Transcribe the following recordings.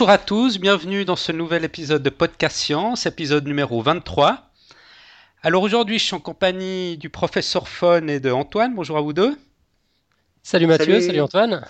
Bonjour à tous, bienvenue dans ce nouvel épisode de Podcast Science, épisode numéro 23. Alors aujourd'hui, je suis en compagnie du professeur Fon et de Antoine. Bonjour à vous deux. Salut Mathieu, salut, Antoine.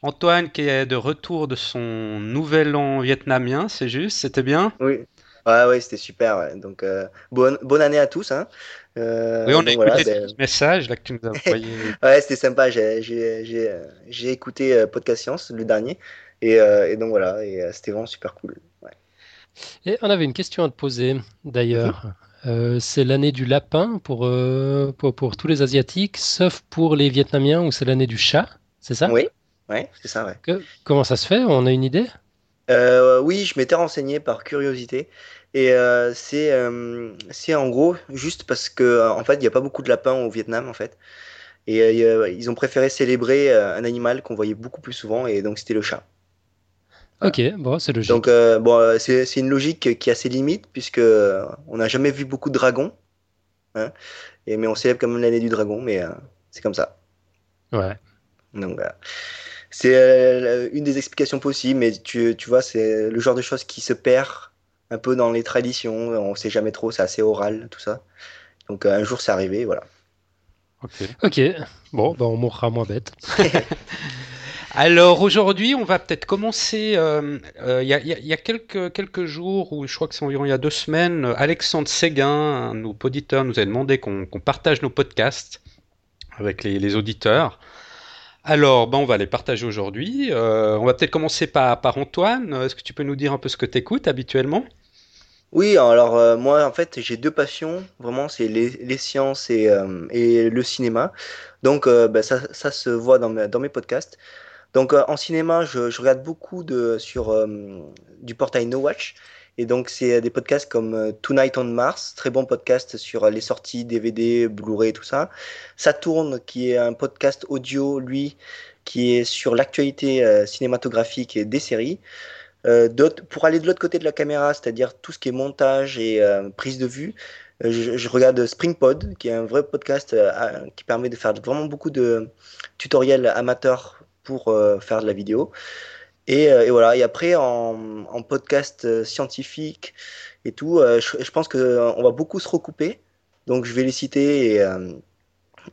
Antoine qui est de retour de son nouvel an vietnamien, c'est juste, c'était bien? Oui, ouais, ouais c'était super. Donc euh, bonne, bonne année à tous. Hein. Euh, oui, on a écouté ben... message là, que tu nous as envoyé. ouais, c'était sympa. J'ai écouté euh, Podcast Science, le dernier. Et, euh, et donc voilà, et euh, c'était vraiment super cool. Ouais. Et on avait une question à te poser d'ailleurs. Euh, c'est l'année du lapin pour, euh, pour, pour, tous les Asiatiques, sauf pour les Vietnamiens où c'est l'année du chat, c'est ça? Oui, ouais, c'est ça. Ouais. Que, comment ça se fait? On a une idée? Euh, Oui, je m'étais renseigné par curiosité. Et c'est c'est en gros juste parce que en fait il n'y a pas beaucoup de lapins au Vietnam en fait. Et ils ont préféré célébrer un animal qu'on voyait beaucoup plus souvent et donc c'était le chat. Ok, bon, c'est logique. Donc, euh, bon, c'est une logique qui a ses limites, puisque euh, on n'a jamais vu beaucoup de dragons. Hein, et, mais on célèbre quand même l'année du dragon, mais euh, c'est comme ça. Ouais. Donc, voilà. C'est euh, une des explications possibles, mais tu, tu vois, c'est le genre de choses qui se perd un peu dans les traditions. On sait jamais trop, c'est assez oral, tout ça. Donc, un jour, c'est arrivé, voilà. Ok. Ok. Bon, ben, on mourra moins bête. Alors aujourd'hui, on va peut-être commencer. Il euh, euh, y, a, y, a, quelques, jours, ou je crois que c'est environ il y a deux semaines, Alexandre Séguin, nos auditeurs, nous a demandé qu'on qu partage nos podcasts avec les, auditeurs. Alors, ben, on va les partager aujourd'hui. Euh, on va peut-être commencer par, Antoine. Est-ce que tu peux nous dire un peu ce que tu écoutes habituellement? Oui, alors moi en fait j'ai deux passions, vraiment c'est les, sciences et, le cinéma. Donc ben, ça, se voit dans mes podcasts. Donc euh, en cinéma, je, je, regarde beaucoup de, sur euh, du portail No Watch. Et donc c'est des podcasts comme euh, Tonight on Mars, très bon podcast sur les sorties DVD, Blu-ray, tout ça. Saturn, qui est un podcast audio, lui, qui est sur l'actualité euh, cinématographique et des séries. Euh, pour aller de l'autre côté de la caméra, c'est-à-dire tout ce qui est montage et prise de vue, je, je, regarde SpringPod, qui est un vrai podcast qui permet de faire vraiment beaucoup de tutoriels amateurs pour euh, faire de la vidéo. Et, euh, voilà. Et après, en, podcast euh, scientifique et tout, je, pense qu'on va beaucoup se recouper. Donc, je vais les citer et,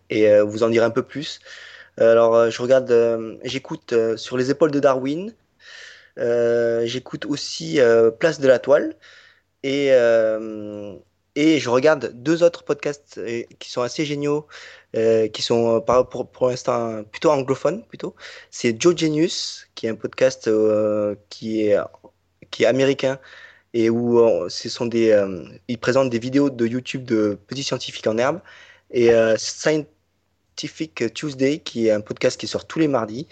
et vous en dire un peu plus. Alors, je regarde, j'écoute sur les épaules de Darwin. j'écoute aussi Place de la Toile. Et je regarde deux autres podcasts qui sont assez géniaux euh, qui sont euh, pour, l'instant plutôt anglophones plutôt. C'est Joe Genius, qui est un podcast euh, qui est américain et où euh, ce sont des euh, ils présentent des vidéos de YouTube de petits scientifiques en herbe et Scientific Tuesday qui est un podcast qui sort tous les mardis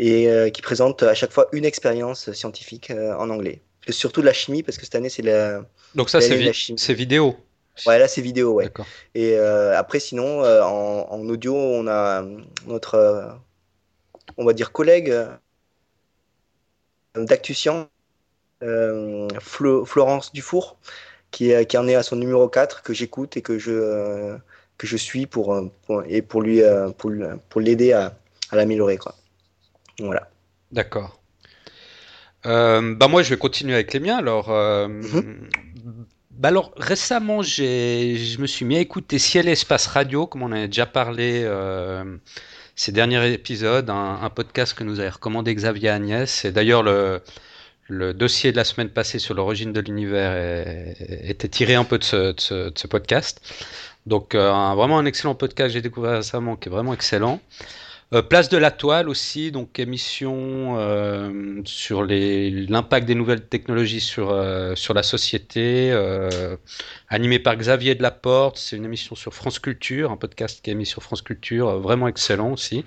et qui présente à chaque fois une expérience scientifique en anglais. Surtout de la chimie parce que cette année c'est la donc ça c'est vi vidéo Ouais, là c'est vidéo, ouais. Et euh, après, sinon, euh, en, en, audio, on a notre, euh, on va dire, collègue d'Actusian, Flo, Florence Dufour, qui, qui en est à son numéro 4, que j'écoute et que je, que je suis pour, pour et pour lui pour, pour l'aider à, à l'améliorer. Quoi. Voilà. D'accord. Bah moi, je vais continuer avec les miens. Alors, mm -hmm. Bah alors récemment, je me suis mis à écouter Ciel et Espace Radio, comme on a déjà parlé euh, ces derniers épisodes, un, podcast que nous avait recommandé Xavier Agnès. Et d'ailleurs, le, le dossier de la semaine passée sur l'origine de l'univers était tiré un peu de ce, podcast. Donc euh, vraiment un excellent podcast que j'ai découvert récemment, qui est vraiment excellent. Euh, Place de la toile aussi, donc émission euh, sur l'impact des nouvelles technologies sur, euh, sur la société, animée par Xavier Delaporte. C'est une émission sur France Culture, un podcast qui est mis sur France Culture, vraiment excellent aussi.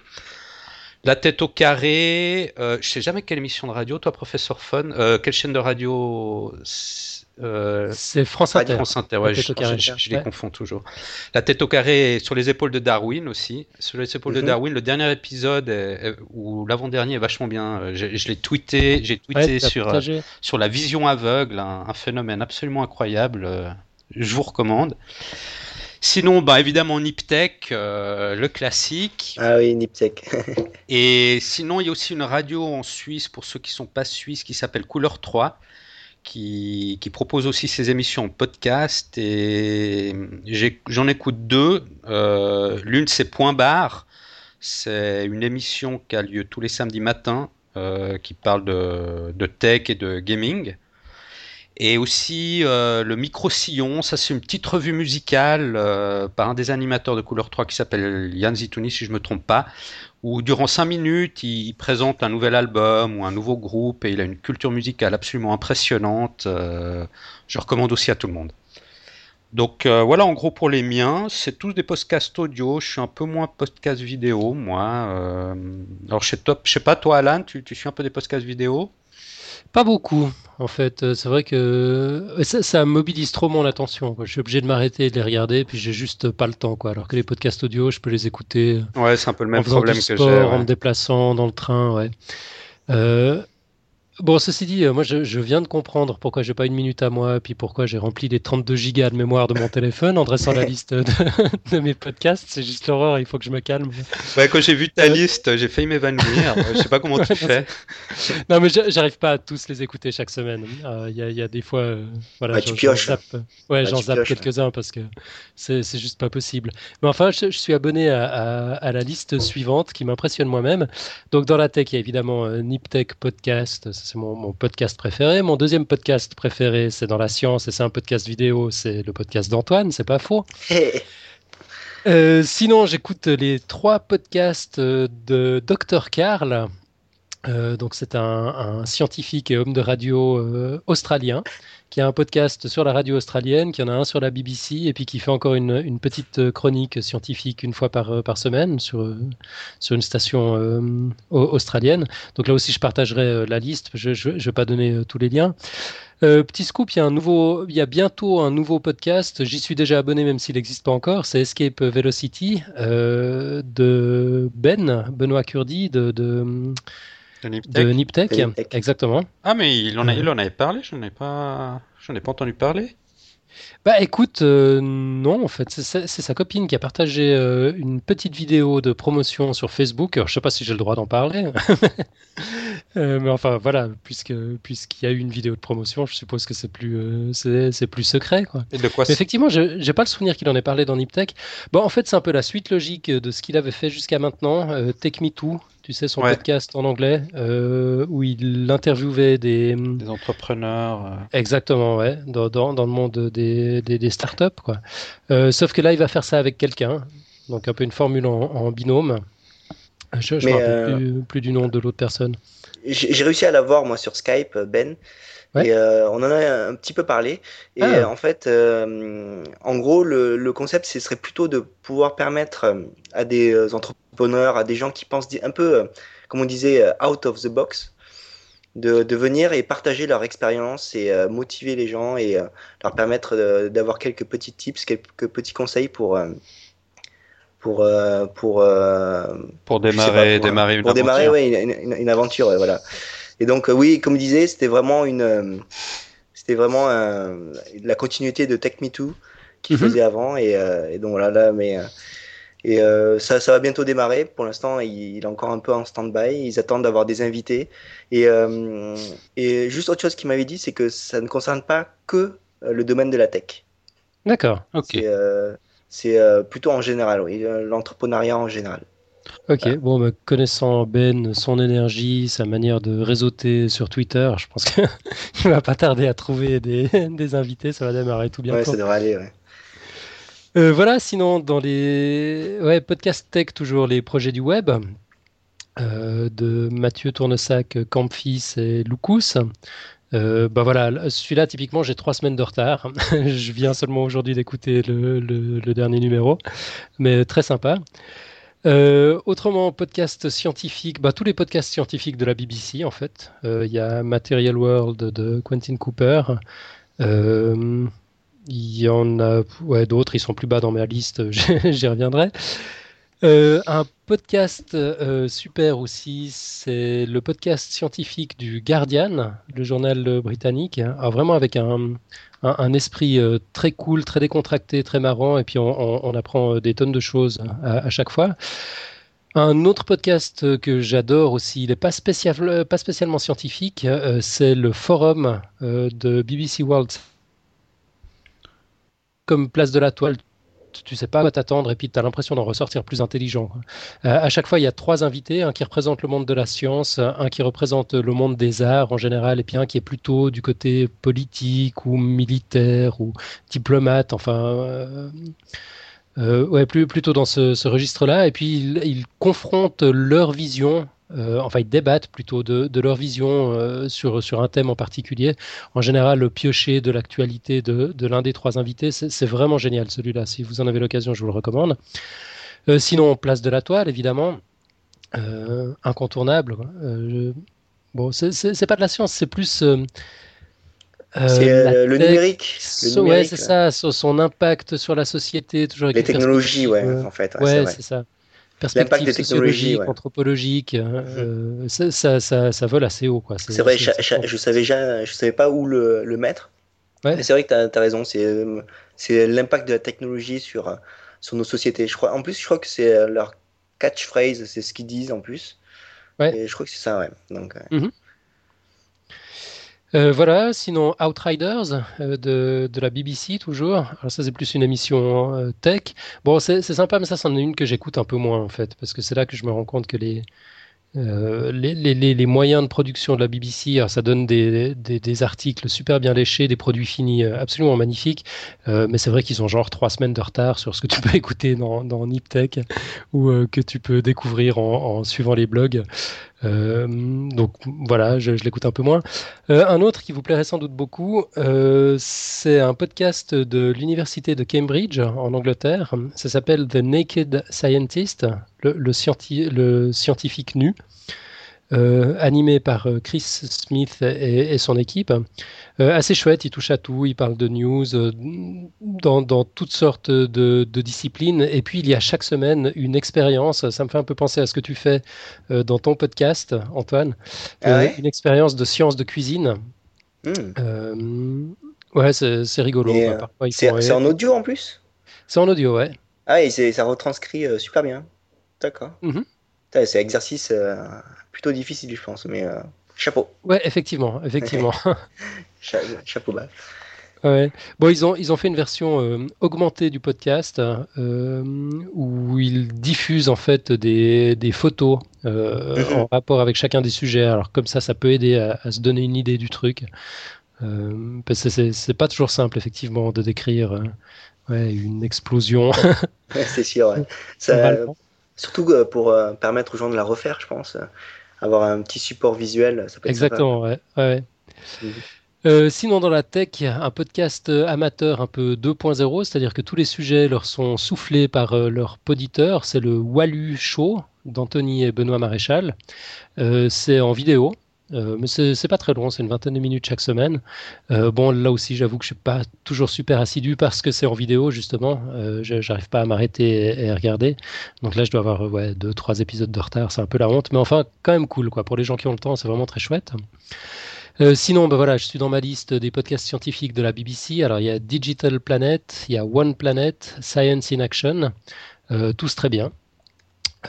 La tête au carré, euh, je sais jamais quelle émission de radio, toi, professeur Fun, quelle chaîne de radio euh, c'est France Inter. France Inter, ouais, je, je, je, je, les ouais. confonds toujours. La tête au carré sur les épaules de Darwin aussi. Sur les épaules mm -hmm. de Darwin, le dernier épisode est, est, ou l'avant-dernier est vachement bien. Je, je l'ai tweeté, j'ai tweeté ouais, sur euh, sur la vision aveugle, un, un, phénomène absolument incroyable. Euh, je vous recommande. Sinon, bah, évidemment, Niptech, euh, le classique. Ah oui, Niptech. et sinon, il y a aussi une radio en Suisse, pour ceux qui ne sont pas suisses, qui s'appelle Couleur 3, qui, qui, propose aussi ses émissions en podcast. Et j'en écoute deux. Euh, l'une, c'est Point Barre. C'est une émission qui a lieu tous les samedis matins, euh, qui parle de, de, tech et de gaming. Et aussi euh, le micro-sillon, ça c'est une petite revue musicale euh, par un des animateurs de Couleur 3 qui s'appelle Yann Zitouni, si je ne me trompe pas, où durant 5 minutes il, présente un nouvel album ou un nouveau groupe et il a une culture musicale absolument impressionnante. Euh, je recommande aussi à tout le monde. Donc voilà en gros pour les miens, c'est tous des podcasts audio, je suis un peu moins podcast vidéo moi. alors je sais, je sais pas toi Alan, tu, tu suis un peu des podcasts vidéo? Pas beaucoup, en fait. Euh, c'est vrai que euh, ça, mobilise trop mon attention. Je suis obligé de m'arrêter et de les regarder, puis j'ai juste pas le temps. Quoi. Alors que les podcasts audio, je peux les écouter. Ouais, c'est un peu le même problème que j'ai. En me déplaçant dans le train, ouais. Euh, Bon, ceci dit, euh, moi je, viens de comprendre pourquoi j'ai pas une minute à moi, puis pourquoi j'ai rempli les 32 gigas de mémoire de mon téléphone en dressant la liste de, mes podcasts. C'est juste l'horreur, il faut que je me calme. Ouais, quand j'ai vu ta euh, liste, j'ai failli m'évanouir. je sais pas comment tu fais. Non, mais j'arrive pas à tous les écouter chaque semaine. Euh, il y, a des fois, voilà, bah, j'en zappe, ouais, j'en zappe quelques-uns parce que c'est juste pas possible. Mais enfin, je, suis abonné à, la liste suivante qui m'impressionne moi-même. Donc dans la tech, il y a évidemment Niptech Podcast c'est mon, podcast préféré. Mon deuxième podcast préféré, c'est dans la science et c'est un podcast vidéo, c'est le podcast d'Antoine, c'est pas faux. Euh, sinon, j'écoute les trois podcasts de Dr. Karl. Euh, donc, c'est un, scientifique et homme de radio euh, australien qui a un podcast sur la radio australienne, qui en a un sur la BBC, et puis qui fait encore une, petite euh, chronique scientifique une fois par, semaine sur, sur une station australienne. Donc là aussi, je partagerai la liste. Je ne vais pas donner tous les liens. petit scoop, il y, a un nouveau, il y a bientôt un nouveau podcast. J'y suis déjà abonné, même s'il n'existe pas encore. C'est Escape Velocity de Ben, Benoît Curdi, de de Niptech. exactement. Ah, mais il en, a, il en avait parlé, je n'en ai, pas... ai pas entendu parler. Bah écoute, euh, non, en fait, c'est sa copine qui a partagé euh, une petite vidéo de promotion sur Facebook. Alors, je sais pas si j'ai le droit d'en parler, euh, mais enfin voilà, puisque puisqu'il y a eu une vidéo de promotion, je suppose que c'est plus c'est plus secret quoi. Et de quoi Effectivement, je j'ai pas le souvenir qu'il en ait parlé dans Niptech. Bon, en fait, c'est un peu la suite logique de ce qu'il avait fait jusqu'à maintenant. Take Me Too, tu sais, son podcast en anglais, euh, où il interviewait des... Des entrepreneurs. Euh. Exactement, ouais, dans, dans, dans le monde des, des, des startups, quoi. Euh, sauf que là, il va faire ça avec quelqu'un, donc un peu une formule en, binôme. Je ne me rappelle plus, du nom de l'autre personne. J'ai réussi à l'avoir, moi, sur Skype, Ben. Et on en a un petit peu parlé. Et ah. en fait, en gros, le, le concept, ce serait plutôt de pouvoir permettre à des entrepreneurs à des gens qui pensent un peu, euh, comme on disait, euh, out of the box, de, de venir et partager leur expérience et euh, motiver les gens et leur permettre d'avoir quelques petits tips, quelques petits conseils pour pour pour pour démarrer une démarrer une pour aventure. démarrer une, une, aventure voilà et donc oui comme je disais c'était vraiment une c'était vraiment la continuité de Tech Me Too qu'il mhm. faisait avant et, et, donc voilà là mais et euh, ça, ça va bientôt démarrer. Pour l'instant, il, est encore un peu en stand-by. Ils attendent d'avoir des invités. Et, euh, et juste autre chose qu'il m'avait dit, c'est que ça ne concerne pas que euh, le domaine de la tech. D'accord, ok. C'est plutôt en général, oui, l'entrepreneuriat en général. Ok, bon, bah, connaissant Ben, son énergie, sa manière de réseauter sur Twitter, je pense qu'il ne va pas tarder à trouver des, des, invités, ça va démarrer tout bientôt. Ouais, ça devrait aller, ouais. Euh, voilà, sinon, dans les ouais, podcasts tech, toujours les projets du web euh, de Mathieu Tournesac, Campfils et Lucas. Euh, bah voilà, celui-là, typiquement, j'ai trois semaines de retard. Je viens seulement aujourd'hui d'écouter le, dernier numéro, mais très sympa. Autrement, podcast scientifique, bah, tous les podcasts scientifiques de la BBC, en fait. Il y a Material World de Quentin Cooper. Il y en a d'autres, ils sont plus bas dans ma liste, j'y reviendrai. Un podcast super aussi, c'est le podcast scientifique du Guardian, le journal britannique, vraiment avec un, esprit très cool, très décontracté, très marrant, et puis on, apprend des tonnes de choses à chaque fois. Un autre podcast que j'adore aussi, il n'est pas, pas spécialement scientifique, euh, c'est le forum euh, de BBC World. Comme place de la toile, tu sais pas quoi t'attendre et puis tu as l'impression d'en ressortir plus intelligent. Euh, à chaque fois, il y a trois invités, un qui représente le monde de la science, un qui représente le monde des arts en général, et puis un qui est plutôt du côté politique ou militaire ou diplomate, enfin euh, ouais, plus, plutôt dans ce, registre-là. Et puis, ils, confrontent leur vision, euh, enfin, ils débattent plutôt de, leur vision euh, sur, sur un thème en particulier. En général, le piocher de l'actualité de, de l'un des trois invités, c'est vraiment génial celui-là. Si vous en avez l'occasion, je vous le recommande. sinon, place de la toile, évidemment. incontournable. bon, c'est pas de la science, c'est plus euh, c'est euh, le numérique. Le ouais, c'est ça, son impact sur la société, toujours Les technologies, ouais, euh, en fait. Ouais, c'est ça. Perspective des technologies, anthropologique, mhm. ça, ça, ça, vole assez haut. C'est vrai, je savais, je savais pas où le, le mettre. Ouais. C'est vrai que tu as, raison, c'est l'impact de la technologie sur, sur nos sociétés. Je crois, en plus, je crois que c'est leur catchphrase, c'est ce qu'ils disent en plus. Ouais. Et je crois que c'est ça, ouais. Donc, mhm. Euh, voilà, sinon Outriders euh, de, la BBC toujours. Alors ça c'est plus une émission euh, tech. Bon c'est sympa mais ça c'en est une que j'écoute un peu moins en fait parce que c'est là que je me rends compte que les, les, les, moyens de production de la BBC, ça donne des, articles super bien léchés, des produits finis absolument magnifiques, mais c'est vrai qu'ils ont genre trois semaines de retard sur ce que tu peux écouter dans, dans Niptech ou que tu peux découvrir en suivant les blogs. Donc voilà, je, l'écoute un peu moins. un autre qui vous plairait sans doute beaucoup, c'est un podcast de l'université de Cambridge en Angleterre. Ça s'appelle The Naked Scientist, le, le, scientifique nu, euh, animé par euh, Chris Smith et, son équipe. Euh, assez chouette, il touche à tout, il parle de news dans, toutes sortes de, disciplines. Et puis il y a chaque semaine une expérience, ça me fait un peu penser à ce que tu fais dans ton podcast, Antoine, ah une expérience de science de cuisine. Hmm. ouais, c'est rigolo. c'est en audio en plus? C'est en audio, ouais. Ah, et ça retranscrit super bien. D'accord. Mhm. C'est exercice euh, plutôt difficile, je pense, mais euh, chapeau. Ouais, effectivement, effectivement. chapeau bas. Ouais. Bon, ils ont, ils ont fait une version euh, augmentée du podcast où ils diffusent en fait des, des photos mhm. en rapport avec chacun des sujets. Alors comme ça, ça peut aider à, se donner une idée du truc. parce que c'est pas toujours simple effectivement de décrire ouais, une explosion. c'est sûr. Ça, Surtout euh, pour euh, permettre aux gens de la refaire, je pense. Avoir un petit support visuel, ça Exactement. Euh, sinon, dans la tech, un podcast amateur un peu 2.0, c'est-à-dire que tous les sujets leur sont soufflés par leur poditeur. C'est le Wallu Show d'Anthony et Benoît Maréchal. c'est en vidéo, euh, mais c'est pas très long, c'est une vingtaine de minutes chaque semaine. Euh, bon, là aussi, j'avoue que je suis pas toujours super assidu parce que c'est en vidéo, justement. Euh, j'arrive pas à m'arrêter et, à regarder. Donc là, je dois avoir ouais, deux, trois épisodes de retard. C'est un peu la honte, mais enfin, quand même cool, quoi. Pour les gens qui ont le temps, c'est vraiment très chouette. sinon, ben voilà, je suis dans ma liste des podcasts scientifiques de la BBC. Alors, il y a Digital Planet, il y a One Planet, Science in Action, tous très bien.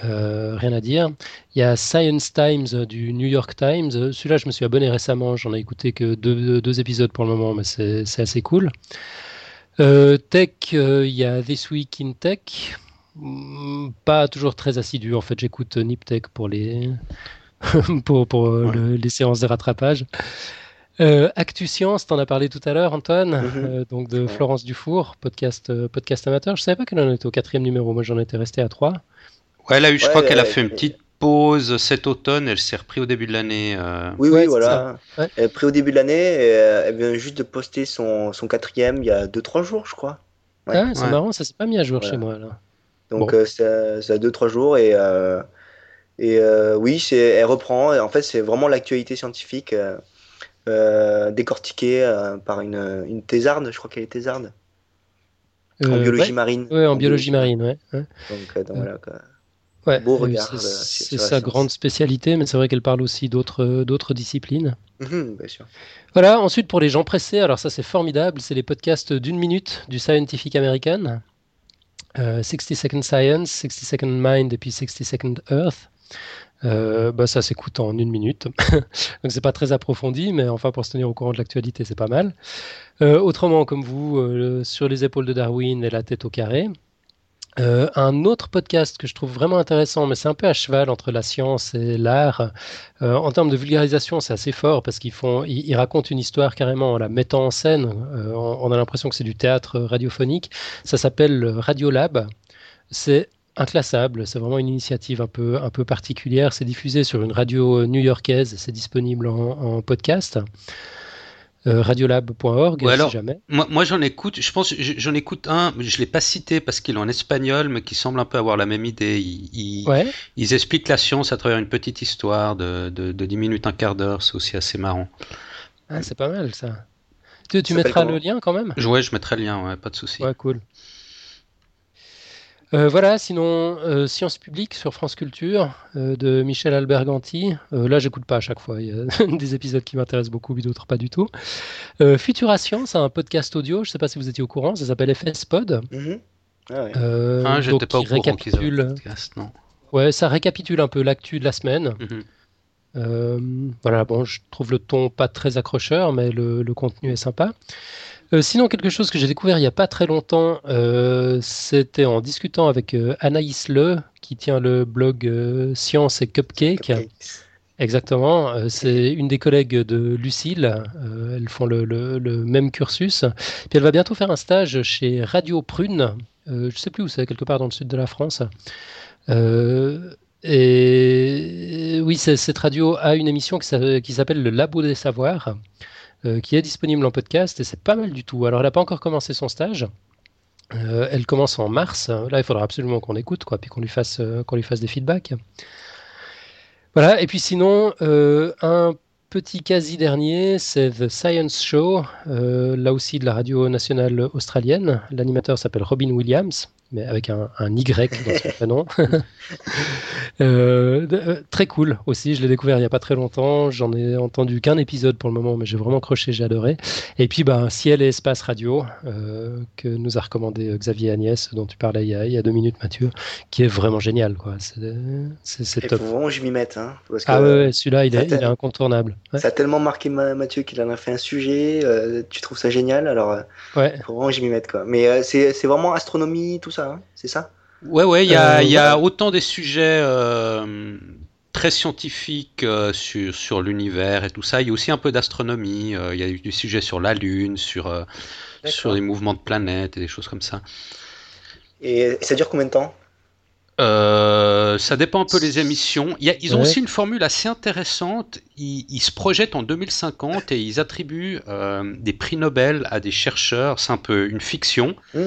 Euh, rien à dire. Il y a Science Times du New York Times. Celui-là, je me suis abonné récemment. J'en ai écouté que deux, épisodes pour le moment, mais c'est assez cool. Euh, tech, euh, il y a This Week in Tech. Hmm, pas toujours très assidu. En fait, j'écoute NipTech pour les, pour, pour les séances de rattrapage. Actu Science, t'en as parlé tout à l'heure, Antoine, mm-hmm. donc de Florence Dufour, podcast, podcast amateur. Je savais pas qu'elle en était au quatrième numéro. Moi, j'en étais resté à trois. Ouais, elle a eu, je crois qu'elle a fait une petite pause cet automne, elle s'est repris au début de l'année. Euh. Oui, oui, voilà. Elle est pris au début de l'année, euh, elle vient juste de poster son, son quatrième il y a 2-3 jours, je crois. Ah, c'est marrant, ça s'est pas mis à jour chez moi. Là. Donc bon. c'est à 2-3 jours et, euh, et oui, elle reprend. en fait, c'est vraiment l'actualité scientifique décortiquée par une, une thésarde, je crois qu'elle est thésarde. en biologie marine. Oui, en biologie marine, ouais. Donc, donc voilà, quoi. Ouais, beau regard. C'est sa grande spécialité, mais c'est vrai qu'elle parle aussi d'autres disciplines. Mhm, bien sûr. Voilà, ensuite pour les gens pressés, alors ça c'est formidable, c'est les podcasts d'une minute du Scientific American. 60 Second Science, 60 Second Mind et puis 60 Second Earth. Euh, bah ça s'écoute en une minute. Donc c'est pas très approfondi, mais enfin pour se tenir au courant de l'actualité, c'est pas mal. Euh, autrement, comme vous, euh, sur les épaules de Darwin et la tête au carré. Un autre podcast que je trouve vraiment intéressant, mais c'est un peu à cheval entre la science et l'art. en termes de vulgarisation, c'est assez fort parce qu'ils font, ils, racontent une histoire carrément en la mettant en scène. On, on, a l'impression que c'est du théâtre radiophonique. Ça s'appelle Radiolab. C'est inclassable. C'est vraiment une initiative un peu, un peu particulière. C'est diffusé sur une radio new-yorkaise. C'est disponible en, podcast. Euh, radiolab.org si jamais. Moi, moi j'en écoute, je pense, j'en écoute un, je l'ai pas cité parce qu'il est en espagnol, mais qui semble un peu avoir la même idée. Ils, ils, expliquent la science à travers une petite histoire de, de, 10 minutes, un quart d'heure, c'est aussi assez marrant. Ah, c'est pas mal ça. Tu, tu mettras le lien quand même? Ouais, je mettrai le lien, ouais, pas de souci. Ouais, cool. Euh, voilà, sinon, euh, Sciences publiques sur France Culture euh, de Michel Alberganti. là, j'écoute pas à chaque fois. Il y a des épisodes qui m'intéressent beaucoup, mais d'autres pas du tout. Futura Science, un podcast audio. Je sais pas si vous étiez au courant. Ça s'appelle FS Pod. Ah ouais. ah, j'étais pas au courant récapitule... podcast, non. Ouais, ça récapitule un peu l'actu de la semaine. Mm-hmm. voilà, bon, je trouve le ton pas très accrocheur, mais le, le contenu est sympa. Euh, sinon, quelque chose que j'ai découvert il n'y a pas très longtemps, euh, c'était en discutant avec euh, Anaïs Le, qui tient le blog Science et Cupcake. Exactement, c'est une des collègues de Lucille. elles font le, même cursus. Puis elle va bientôt faire un stage chez Radio Prune. je ne sais plus où c'est, quelque part dans le sud de la France. et oui, cette radio a une émission qui s'appelle Le Labo des Savoirs. Euh, qui est disponible en podcast et c'est pas mal du tout. Alors elle n'a pas encore commencé son stage. Euh, elle commence en mars. Là, il faudra absolument qu'on écoute, quoi, puis qu'on lui fasse, euh, qu'on fasse des feedbacks. Voilà. Et puis sinon, un petit quasi dernier, c'est The Science Show, là aussi de la radio nationale australienne. L'animateur s'appelle Robin Williams mais avec un, Y dans son prénom. Euh, euh, très cool aussi, je l'ai découvert il n'y a pas très longtemps. J'en ai entendu qu'un épisode pour le moment, mais j'ai vraiment croché, j'ai adoré. Et puis, bah, Ciel et Espace Radio, euh, que nous a recommandé Xavier Agnès, dont tu parlais il y, a, il y a deux minutes, Mathieu, qui est vraiment génial. Quoi. C'est, top. Faut vraiment que je m'y mette. Hein, ah ouais, celui-là, il, est, incontournable. Ça a tellement marqué Mathieu qu'il en a fait un sujet. tu trouves ça génial, alors ouais. faut vraiment que je m'y mette. Quoi. Mais c'est, c'est vraiment astronomie, tout ça. Hein, c'est ça? Ouais, ouais, il y, a, euh, autant des sujets euh, très scientifiques euh, sur, sur l'univers et tout ça. Il y a aussi un peu d'astronomie. Il y a du sujet sur la Lune, sur, sur les mouvements de planètes et des choses comme ça. Et, ça dure combien de temps? Ça dépend un peu des émissions. ils ont aussi une formule assez intéressante. Ils, se projettent en 2050 et ils attribuent des prix Nobel à des chercheurs. C'est un peu une fiction. Mmh.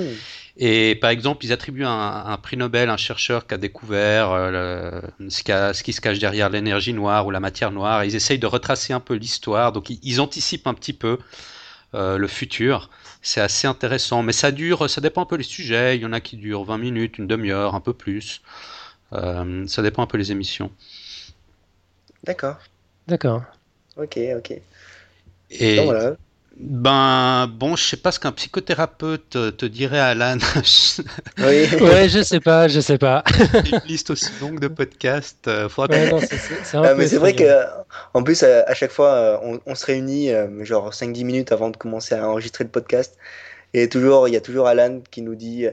Et par exemple, ils attribuent un, prix Nobel à un chercheur qui a découvert euh, ce, qui se cache derrière l'énergie noire ou la matière noire. ils essayent de retracer un peu l'histoire. Donc ils, anticipent un petit peu euh, le futur. C'est assez intéressant. Mais ça dure, ça dépend un peu des sujets. Il y en a qui durent 20 minutes, une demi-heure, un peu plus. Euh, ça dépend un peu des émissions. D'accord. D'accord. Ok, ok. Et, voilà. Ben bon, je sais pas ce qu'un psychothérapeute te dirait, Alan. oui. ouais, je sais pas, je sais pas. Une liste aussi longue de podcasts. Euh, c'est mais c'est vrai que, en plus, à, chaque fois, euh, on, se réunit euh, genre 5-10 minutes avant de commencer à enregistrer le podcast, et toujours, il y a toujours Alan qui nous dit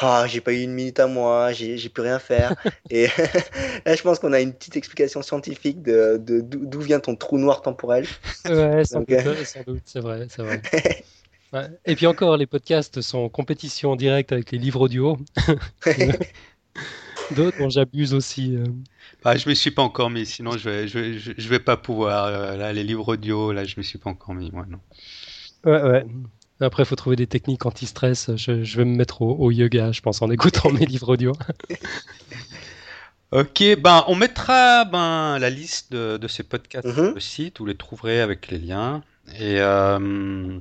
ah, j'ai pas eu une minute à moi, j'ai plus rien faire. et là, je pense qu'on a une petite explication scientifique de d'où vient ton trou noir temporel. Ouais, sans, doute, euh, c'est vrai, c'est vrai. Et puis encore, les podcasts sont en compétition directe avec les livres audio. D'autres dont j'abuse aussi. Euh. Bah, je me suis pas encore mis, sinon je vais, je vais, je vais pas pouvoir. Euh, là, les livres audio, là, je me suis pas encore mis, moi, non. Ouais, ouais. Après, il faut trouver des techniques anti-stress. Je, vais me mettre au, yoga, je pense, en écoutant mes livres audio. ok, ben, on mettra ben, la liste de, ces podcasts mhm. sur le site. Vous les trouverez avec les liens. Et euh,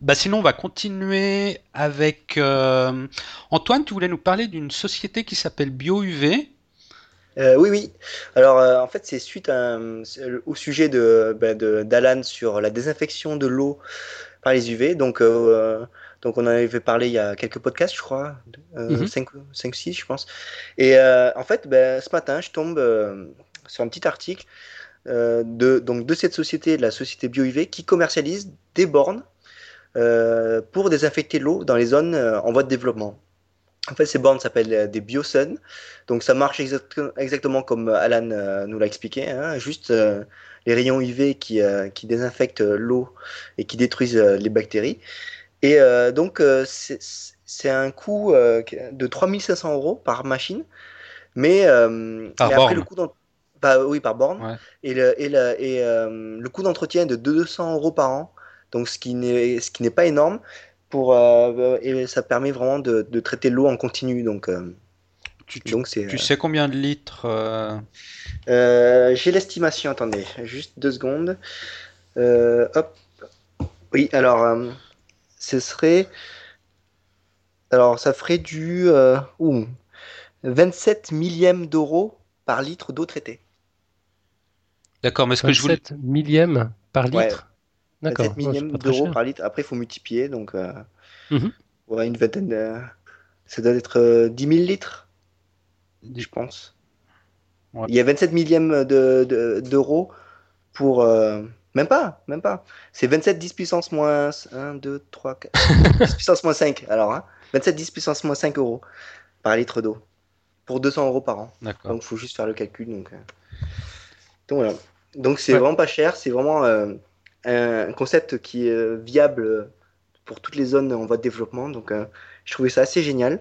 ben, sinon, on va continuer avec euh, Antoine. Tu voulais nous parler d'une société qui s'appelle BioUV. oui, oui. Alors, en fait, c'est suite au sujet ben, de, d'Alan sur la désinfection de l'eau par les UV. Donc, donc, on en avait parlé il y a quelques podcasts, je crois, 5, 6, mhm. je pense. Et en fait, ben, ce matin, je tombe sur un petit article de, donc, de cette société, la société BioUV, qui commercialise des bornes pour désinfecter l'eau dans les zones en voie de développement. En fait, ces bornes s'appellent euh, des BioSun. Donc, ça marche exactement comme euh, Alan euh, nous l'a expliqué. Hein. juste les rayons UV qui, qui désinfectent l'eau et qui détruisent les bactéries. Et donc, c'est un coût de 3500 euros par machine. Mais, par après, le coût bah, oui, par borne. Et le, et et, le coût d'entretien est de 200 euros par an. Donc, ce qui n'est pas énorme pour euh, et ça permet vraiment de, traiter l'eau en continu. Donc, euh, tu, donc tu euh, sais combien de litres J'ai l'estimation. Attendez, juste deux secondes. hop. Oui, alors ce serait. Alors, ça ferait du 27 millièmes d'euros par litre d'eau traitée. D'accord, mais ce que je voulais. millièmes par litre? 7 millièmes d'euros par litre. Après, il faut multiplier. Donc, euh, mhm. une vingtaine de... Ça doit être 10 euh, 000 litres, je pense. Il y a 27 millièmes d'euros de, pour. Euh, même pas, même pas. C'est 27 10 puissance moins 1, 2, 3, 4. 10 puissance moins 5. Alors, hein, 27 10 puissance moins 5 euros par litre d'eau. Pour 200 euros par an. Donc, il faut juste faire le calcul. Donc, donc voilà. Donc, c'est vraiment pas cher. C'est vraiment un concept qui est viable pour toutes les zones en voie de développement. Donc, euh, je trouvais ça assez génial.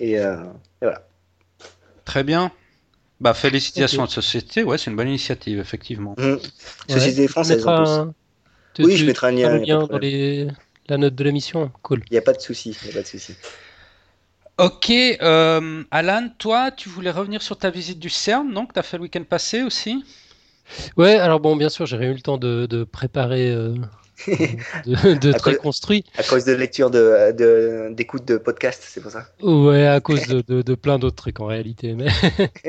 Et, euh, voilà. Très bien. Bah, félicitations à la société. Ouais, c'est une bonne initiative, effectivement. Mmh. Société française en plus. oui, je mettrai un lien. dans les... la note de l'émission. Cool. Il n'y a pas de souci. Il a pas de souci. Ok, euh, Alan, toi, tu voulais revenir sur ta visite du CERN, non Que tu as fait le week-end passé aussi? Ouais, alors bon, bien sûr, j'ai eu le temps de, préparer, euh, de, très construit. À cause de lecture de, d'écoute de, podcast, c'est pour ça Ouais, à cause de, plein d'autres trucs en réalité. Mais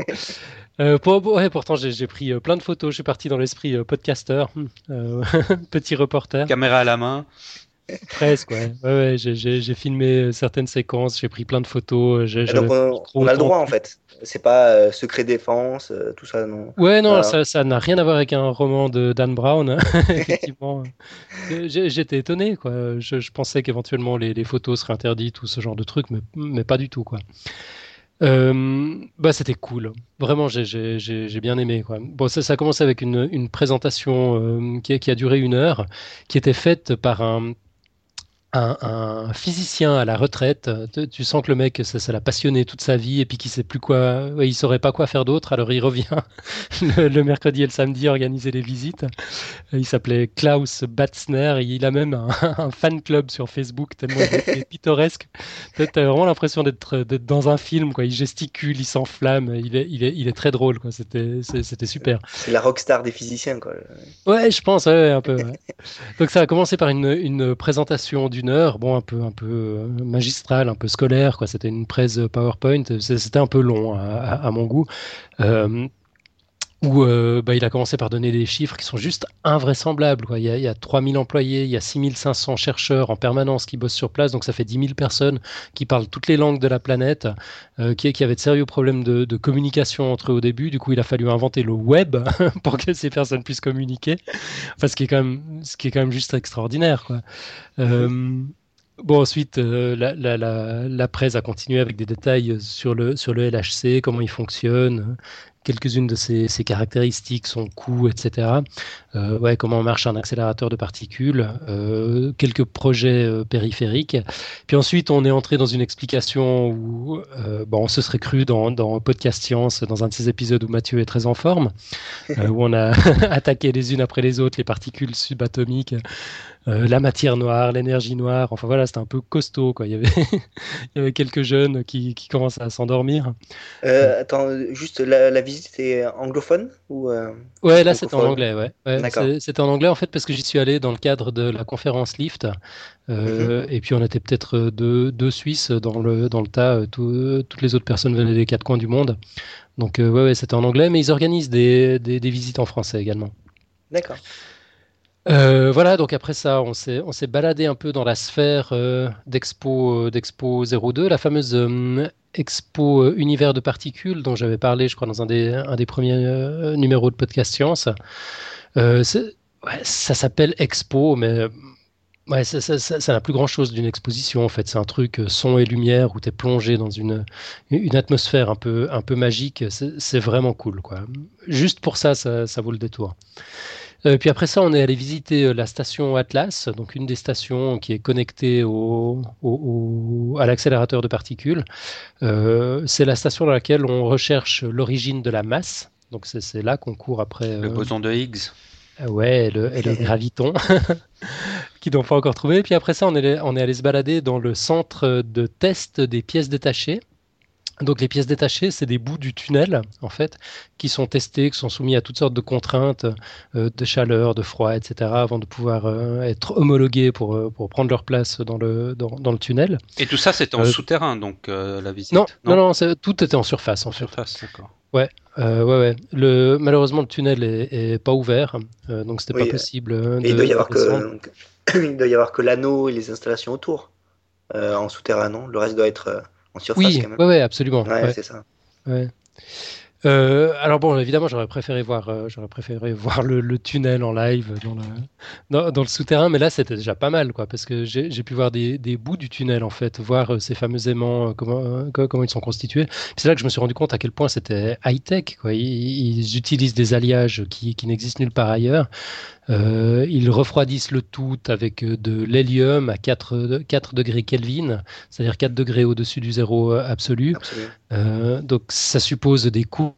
euh, pour, ouais, pourtant, j'ai, pris euh, plein de photos. Je suis parti dans l'esprit podcaster, petit reporter. Caméra à la main. Presque, ouais. ouais, j'ai filmé certaines séquences, j'ai pris plein de photos. on, a le droit en fait. C'est pas euh, secret défense, euh, tout ça, non. Ouais, non, ça n'a rien à voir avec un roman de Dan Brown. Hein. Effectivement, j'étais étonné, quoi. Je, pensais qu'éventuellement les, photos seraient interdites ou ce genre de trucs, mais, mais pas du tout, quoi. Euh, bah, c'était cool. Vraiment, j'ai bien aimé. Quoi. Bon, ça, ça a commencé avec une, une présentation qui, qui, a duré une heure, qui était faite par un, un, physicien à la retraite, tu, sens que le mec, ça, l'a passionné toute sa vie et puis qu'il sait plus quoi, il saurait pas quoi faire d'autre, alors il revient le, mercredi et le samedi organiser les visites. Il s'appelait Klaus Batzner et il a même un, fan club sur Facebook tellement il est pittoresque. Tu as vraiment l'impression d'être dans un film, quoi. Il gesticule, il s'enflamme, il est, il, est, il est très drôle, quoi. C'était super. C'est la rockstar des physiciens, quoi. Ouais, je pense, un peu. Donc ça a commencé par une, une présentation du une heure, bon, un peu, un peu euh, magistral, un peu scolaire, quoi. C'était une presse PowerPoint, c'était un peu long à, mon goût. Euh, où euh, bah, il a commencé par donner des chiffres qui sont juste invraisemblables. Il, y a, il y a 3000 employés, il y a 6500 chercheurs en permanence qui bossent sur place, donc ça fait 10 000 personnes qui parlent toutes les langues de la planète, euh, qui, avaient de sérieux problèmes de, communication entre eux au début. Du coup, il a fallu inventer le web pour que ces personnes puissent communiquer, enfin, ce, qui est quand même, ce qui est quand même juste extraordinaire. Euh, Bon, ensuite, la, la, presse a continué avec des détails sur le, sur le LHC, comment il fonctionne, quelques-unes de ses, caractéristiques, son coût, etc. Euh, ouais, comment marche un accélérateur de particules, euh, quelques projets euh, périphériques. Puis ensuite, on est entré dans une explication où bon, on se serait cru dans, dans Podcast Science, dans un de ces épisodes où Mathieu est très en forme, où on a attaqué les unes après les autres les particules subatomiques. La matière noire, l'énergie noire. Enfin voilà, c'était un peu costaud. Quoi. Il, y avait il y avait quelques jeunes qui, qui commençaient à s'endormir. attends, juste la, la visite est anglophone ou Ouais, là c'était en anglais, ouais. ouais c'était en anglais en fait parce que j'y suis allé dans le cadre de la conférence Lift. Mhm. Et puis on était peut-être deux, deux, Suisses dans le, dans le tas. toutes les autres personnes venaient des quatre coins du monde. Donc ouais, ouais c'était en anglais, mais ils organisent des, des, des visites en français également. D'accord. Euh, voilà, donc après ça, on s'est, baladé un peu dans la sphère euh, d'Expo, euh, d'Expo 02, la fameuse Expo Univers de particules dont j'avais parlé, je crois, dans un des, un des premiers numéros de Podcast Science. ça s'appelle Expo, mais ouais, ça, n'a plus grand-chose d'une exposition, en fait. C'est un truc son et lumière où tu es plongé dans une, une atmosphère un peu, un peu magique. C'est, vraiment cool, quoi. Juste pour ça, ça vaut le détour. Euh, puis après ça, on est allé visiter euh, la station Atlas, donc une des stations qui est connectée au, à l'accélérateur de particules. Euh, c'est la station dans laquelle on recherche l'origine de la masse. Donc c'est là qu'on court après. Le boson de Higgs. Ouais, et le, et le graviton, qui n'ont pas encore trouvé. Puis après ça, on est, on est allé se balader dans le centre de test des pièces détachées. Donc les pièces détachées, c'est des bouts du tunnel en fait qui sont testés, qui sont soumis à toutes sortes de contraintes euh, de chaleur, de froid, etc. avant de pouvoir euh, être homologués pour, euh, pour prendre leur place dans le, dans, dans le tunnel. Et tout ça, c'était en souterrain donc la visite Non, non, non, tout était en surface en, surface, d'accord. Ouais, ouais, ouais. Le, malheureusement, le tunnel est, pas ouvert, donc c'était pas possible. il doit y avoir que, il doit y avoir que l'anneau et les installations autour en souterrain, non? Le reste doit être oui, Ouais, absolument. Ouais, c'est ça. Euh, alors bon, évidemment, j'aurais préféré voir, euh, j'aurais préféré voir le, tunnel en live dans le, dans, le souterrain, mais là, c'était déjà pas mal, quoi, parce que j'ai pu voir des, des, bouts du tunnel, en fait, voir euh, ces fameux aimants, comment, comment ils sont constitués. C'est là que je me suis rendu compte à quel point c'était high-tech, quoi. Ils, utilisent des alliages qui, qui n'existent nulle part ailleurs. Ils refroidissent le tout avec de l'hélium à 4, 4 degrés Kelvin, c'est-à-dire 4 degrés au-dessus du zéro absolu. donc ça suppose des coûts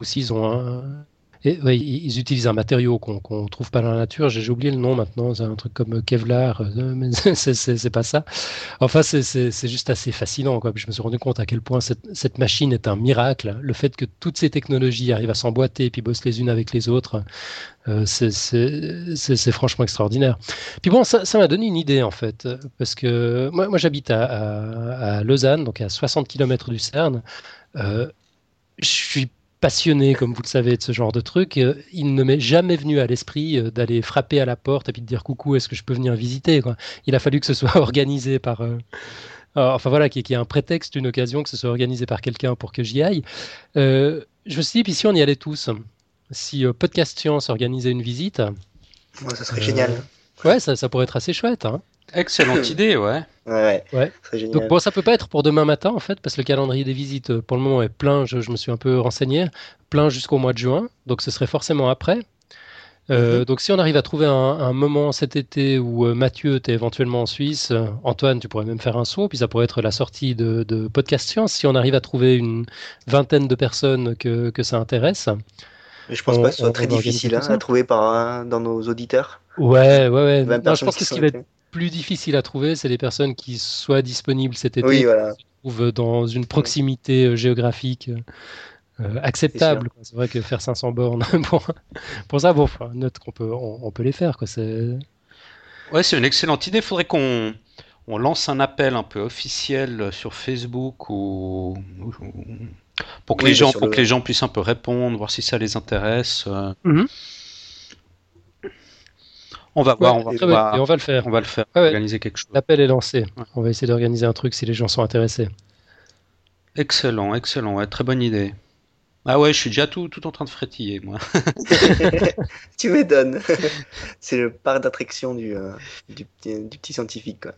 aussi, ils ont un, ils utilisent un matériau qu'on ne trouve pas dans la nature. J'ai oublié le nom maintenant. C'est un truc comme Kevlar, euh, c'est pas ça. Enfin, c'est juste assez fascinant. Je me suis rendu compte à quel point cette, machine est un miracle. Le fait que toutes ces technologies arrivent à s'emboîter et puis bossent les unes avec les autres, euh, c'est franchement extraordinaire. Puis bon, ça m'a donné une idée en fait, parce que moi, j'habite à, Lausanne, donc à 60 km du CERN. Euh, je suis passionné, comme vous le savez, de ce genre de truc, euh, il ne m'est jamais venu à l'esprit euh, d'aller frapper à la porte et puis de dire coucou, est-ce que je peux venir visiter quoi. Il a fallu que ce soit organisé par. Euh, enfin voilà, qu'il y ait un prétexte, une occasion, que ce soit organisé par quelqu'un pour que j'y aille. je me suis dit, puis si on y allait tous, si Podcast Science organisait une visite. Ouais, ça serait génial. Ouais, ça, ça, pourrait être assez chouette. Hein. Excellente idée, ouais. Ouais, ouais. Donc bon, ça peut pas être pour demain matin en fait, parce que le calendrier des visites euh, pour le moment est plein. Je, me suis un peu renseigné, plein jusqu'au mois de juin. Donc ce serait forcément après. Euh, mhm. Donc si on arrive à trouver un, moment cet été où euh, Mathieu, tu es éventuellement en Suisse, Antoine, tu pourrais même faire un saut, puis ça pourrait être la sortie de, Podcast Science, si on arrive à trouver une vingtaine de personnes que, que ça intéresse. Mais je pense pas que ce soit très difficile hein, à trouver par, dans nos auditeurs. Ouais, ouais, ouais. je pense que ce qui va être plus difficile à trouver, c'est les personnes qui soient disponibles cet été, oui, voilà. qui se trouvent dans une proximité euh, géographique euh, acceptable. C'est vrai que faire 500 bornes pour, pour ça, bon, note qu'on peut, on, peut les faire. Quoi. Ouais, c'est une excellente idée. Il faudrait qu'on on lance un appel un peu officiel sur Facebook ou, pour que les gens, pour que les gens puissent un peu répondre, voir si ça les intéresse. Euh. Mhm. On va voir, on va, on va le faire. On va le faire, organiser quelque chose. L'appel est lancé. On va essayer d'organiser un truc si les gens sont intéressés. Excellent, excellent, très bonne idée. Ah ouais, je suis déjà tout, tout en train de frétiller, moi. tu m'étonnes. C'est le parc d'attraction du, euh, du, petit scientifique. Quoi.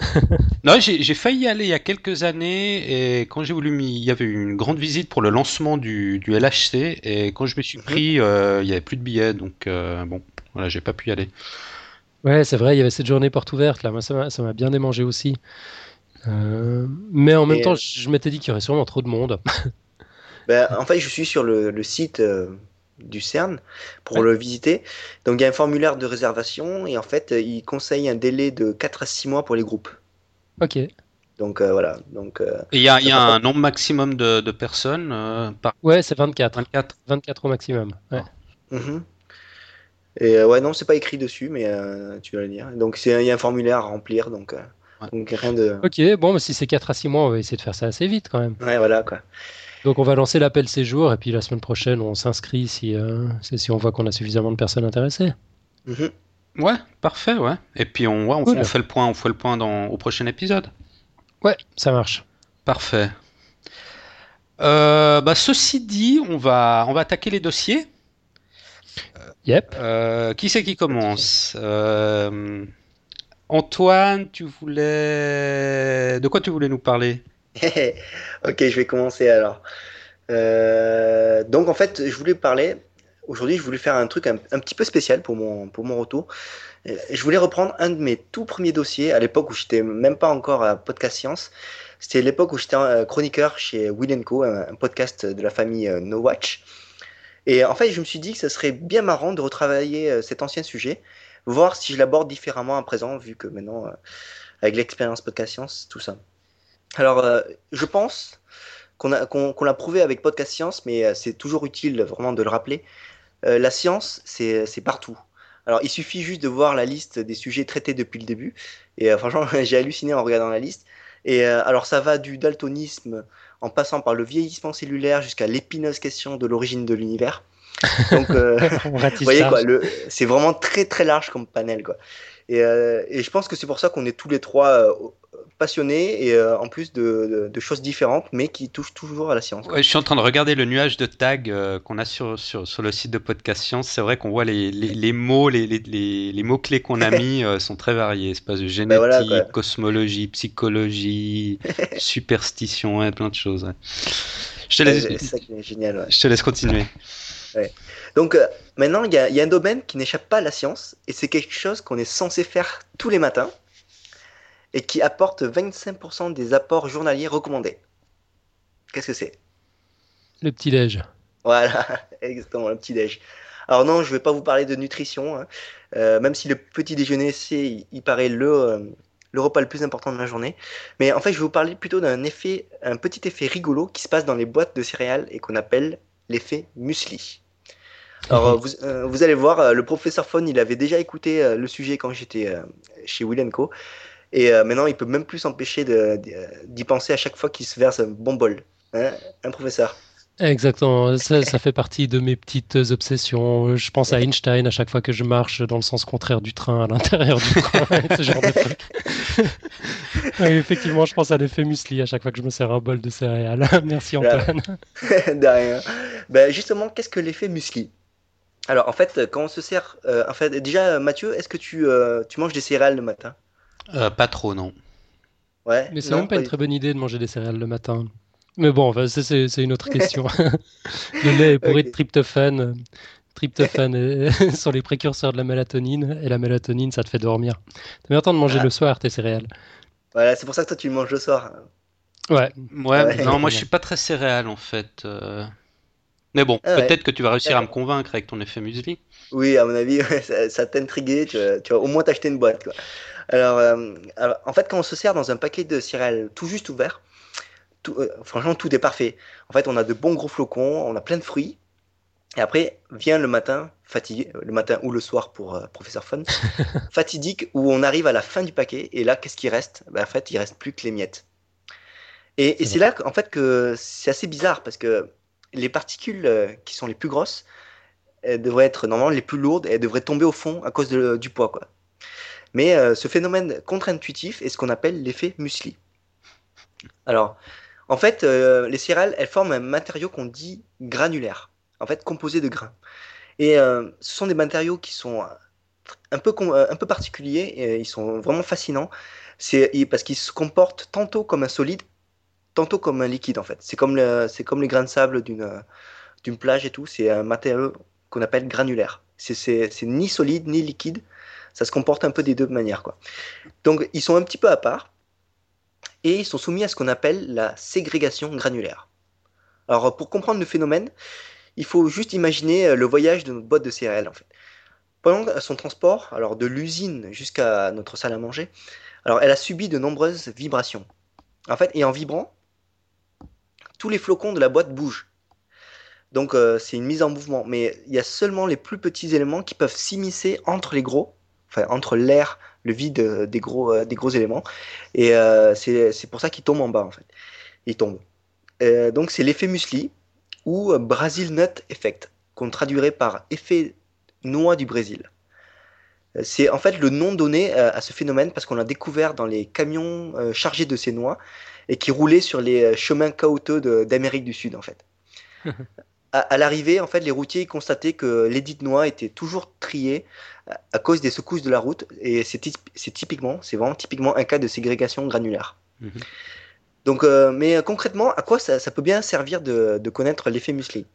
non, j'ai failli y aller il y a quelques années, et quand j'ai voulu, il y avait une grande visite pour le lancement du, du LHC, et quand je me suis mhm. pris, euh, il n'y avait plus de billets, donc euh, bon, voilà, j'ai pas pu y aller. Ouais, c'est vrai, il y avait cette journée porte ouverte là. Moi, ça m'a bien démangé aussi. Euh, mais en même temps, je, m'étais dit qu'il y aurait sûrement trop de monde. Ben, en fait, je suis sur le, site euh, du CERN pour le visiter. Donc, il y a un formulaire de réservation et en fait, il conseille un délai de 4 à 6 mois pour les groupes. Ok. Donc voilà. Donc, Et il y a, y a un nombre maximum de, de personnes par... Ouais, c'est 24. 24. 24 au maximum. Ouais. Mhm. Et ouais, non, c'est pas écrit dessus, mais tu vas le dire. Donc il y a un formulaire à remplir, donc, donc rien de. Ok, bon, si c'est 4 à 6 mois, on va essayer de faire ça assez vite quand même. Ouais, voilà quoi. Donc on va lancer l'appel séjour et puis la semaine prochaine on s'inscrit si, si on voit qu'on a suffisamment de personnes intéressées. Mhm. Ouais, parfait, ouais. Et puis on, ouais, on, fait le point, on fait le point dans, au prochain épisode. Ouais, ça marche. Parfait. Euh, bah, ceci dit, on va, on va attaquer les dossiers. Yep. Euh, qui c'est qui commence? Euh, Antoine, tu voulais. De quoi tu voulais nous parler? Ok, je vais commencer alors. donc en fait, je voulais parler Aujourd'hui, je voulais faire un truc un, petit peu spécial pour mon, pour mon retour. Je voulais reprendre un de mes tout premiers dossiers à l'époque où j'étais même pas encore à Podcast Science. C'était l'époque où j'étais euh, chroniqueur chez Will Co, un, podcast de la famille euh, No Watch. Et en fait, je me suis dit que ce serait bien marrant de retravailler euh, cet ancien sujet, voir si je l'aborde différemment à présent, vu que maintenant, avec l'expérience Podcast Science, tout ça. Alors, je pense qu'on l'a prouvé avec Podcast Science, mais c'est toujours utile vraiment de le rappeler. Euh, la science, c'est partout. Alors, il suffit juste de voir la liste des sujets traités depuis le début. Et euh, franchement, j'ai halluciné en regardant la liste. Et euh, alors, ça va du daltonisme en passant par le vieillissement cellulaire jusqu'à l'épineuse question de l'origine de l'univers. Donc, vous voyez quoi, c'est vraiment très très large comme panel quoi. Et, et je pense que c'est pour ça qu'on est tous les trois passionné et euh, en plus de, choses différentes, mais qui touchent toujours à la science. je suis en train de regarder le nuage de tags euh, qu'on a sur, sur, sur, le site de Podcast Science. C'est vrai qu'on voit les, les, mots, les, les, mots clés qu'on a mis euh, sont très variés. Espace de ben génétique, cosmologie, psychologie, superstition, plein de choses. Je te laisse, génial, je te laisse continuer. Donc maintenant, il y, y, a un domaine qui n'échappe pas à la science, et c'est quelque chose qu'on est censé faire tous les matins et qui apporte 25% des apports journaliers recommandés. Qu'est-ce que c'est? Le petit-déj. Voilà, exactement, le petit-déj. Alors non, je ne vais pas vous parler de nutrition, hein. euh, même si le petit déjeuner, c'est, il paraît le, euh, le repas le plus important de la journée. Mais en fait, je vais vous parler plutôt d'un effet, un petit effet rigolo qui se passe dans les boîtes de céréales et qu'on appelle l'effet muesli. Alors, vous, euh, vous, allez voir, le professeur Fon, il avait déjà écouté le sujet quand j'étais chez Will Co. Et euh, maintenant, il peut même plus s'empêcher d'y penser à chaque fois qu'il se verse un bon bol. Hein, un professeur. Exactement, ça, ça, fait partie de mes petites obsessions. Je pense à Einstein à chaque fois que je marche dans le sens contraire du train à l'intérieur du train, ce genre de truc. effectivement, je pense à l'effet muesli à chaque fois que je me sers un bol de céréales. Merci Antoine. de rien. Ben, justement, qu'est-ce que l'effet muesli Alors en fait, quand on se sert, euh, en fait, déjà Mathieu, est-ce que tu, euh, tu manges des céréales le matin? Euh, pas trop, non. Ouais. Mais c'est même pas une très bonne idée de manger des céréales le matin. Mais bon, c'est une autre question. le lait est bourré de tryptophane. Tryptophane sont les précurseurs de la mélatonine. Et la mélatonine, ça te fait dormir. T'as bien le temps de manger ah. le soir tes céréales. Voilà, c'est pour ça que toi tu manges le soir. Ouais. Ouais, non, moi je suis pas très céréale en fait. Euh. Mais bon, ah peut-être que tu vas réussir à me convaincre avec ton effet muesli. Oui, à mon avis, ça, ça. Tu, tu, vas au moins t'acheter une boîte. Quoi. Euh, alors, en fait, quand on se sert dans un paquet de céréales tout juste ouvert, tout, euh, franchement, tout est parfait. En fait, on a de bons gros flocons, on a plein de fruits. Et après, vient le matin, fatigué, le matin ou le soir pour euh, Professeur Fun, fatidique, où on arrive à la fin du paquet. Et là, qu'est-ce qui reste? Ben, En fait, il reste plus que les miettes. Et, c'est là, en fait, que c'est assez bizarre parce que les particules qui sont les plus grosses, elles devraient être normalement les plus lourdes et elles devraient tomber au fond à cause du poids. Quoi. Mais euh, ce phénomène contre-intuitif est ce qu'on appelle l'effet muesli. Alors, en fait, euh, les céréales, elles forment un matériau qu'on dit granulaire, en fait composé de grains. Et euh, ce sont des matériaux qui sont un peu, un peu particuliers, et ils sont vraiment fascinants, parce qu'ils se comportent tantôt comme un solide, tantôt comme un liquide en fait. C'est comme, comme les grains de sable d'une plage et tout, c'est un matériau qu'on appelle granulaire. C'est, ni solide ni liquide, ça se comporte un peu des deux manières. Quoi. Donc ils sont un petit peu à part et ils sont soumis à ce qu'on appelle la ségrégation granulaire. Alors pour comprendre le phénomène, il faut juste imaginer euh, le voyage de notre boîte de céréales en fait. Pendant son transport, alors de l'usine jusqu'à notre salle à manger, alors elle a subi de nombreuses vibrations. en fait, et en vibrant, tous les flocons de la boîte bougent. Donc euh, c'est une mise en mouvement. Mais il y a seulement les plus petits éléments qui peuvent s'immiscer entre les gros, entre l'air, le vide euh, des gros, euh, des gros éléments. Et c'est pour ça qu'ils tombent en bas en fait. Ils tombent. donc c'est l'effet muesli ou Brazil Nut Effect, qu'on traduirait par effet noix du Brésil. C'est en fait le nom donné à ce phénomène parce qu'on l'a découvert dans les camions chargés de ces noix et qui roulaient sur les chemins caouteux d'Amérique du Sud en fait. à, l'arrivée, en fait, les routiers constataient que l'édit noix était toujours trié à cause des secousses de la route. Et c'est typiquement, c'est vraiment typiquement un cas de ségrégation granulaire. Mhm. Donc, euh, mais concrètement, à quoi ça, peut bien servir de, connaître l'effet muesli?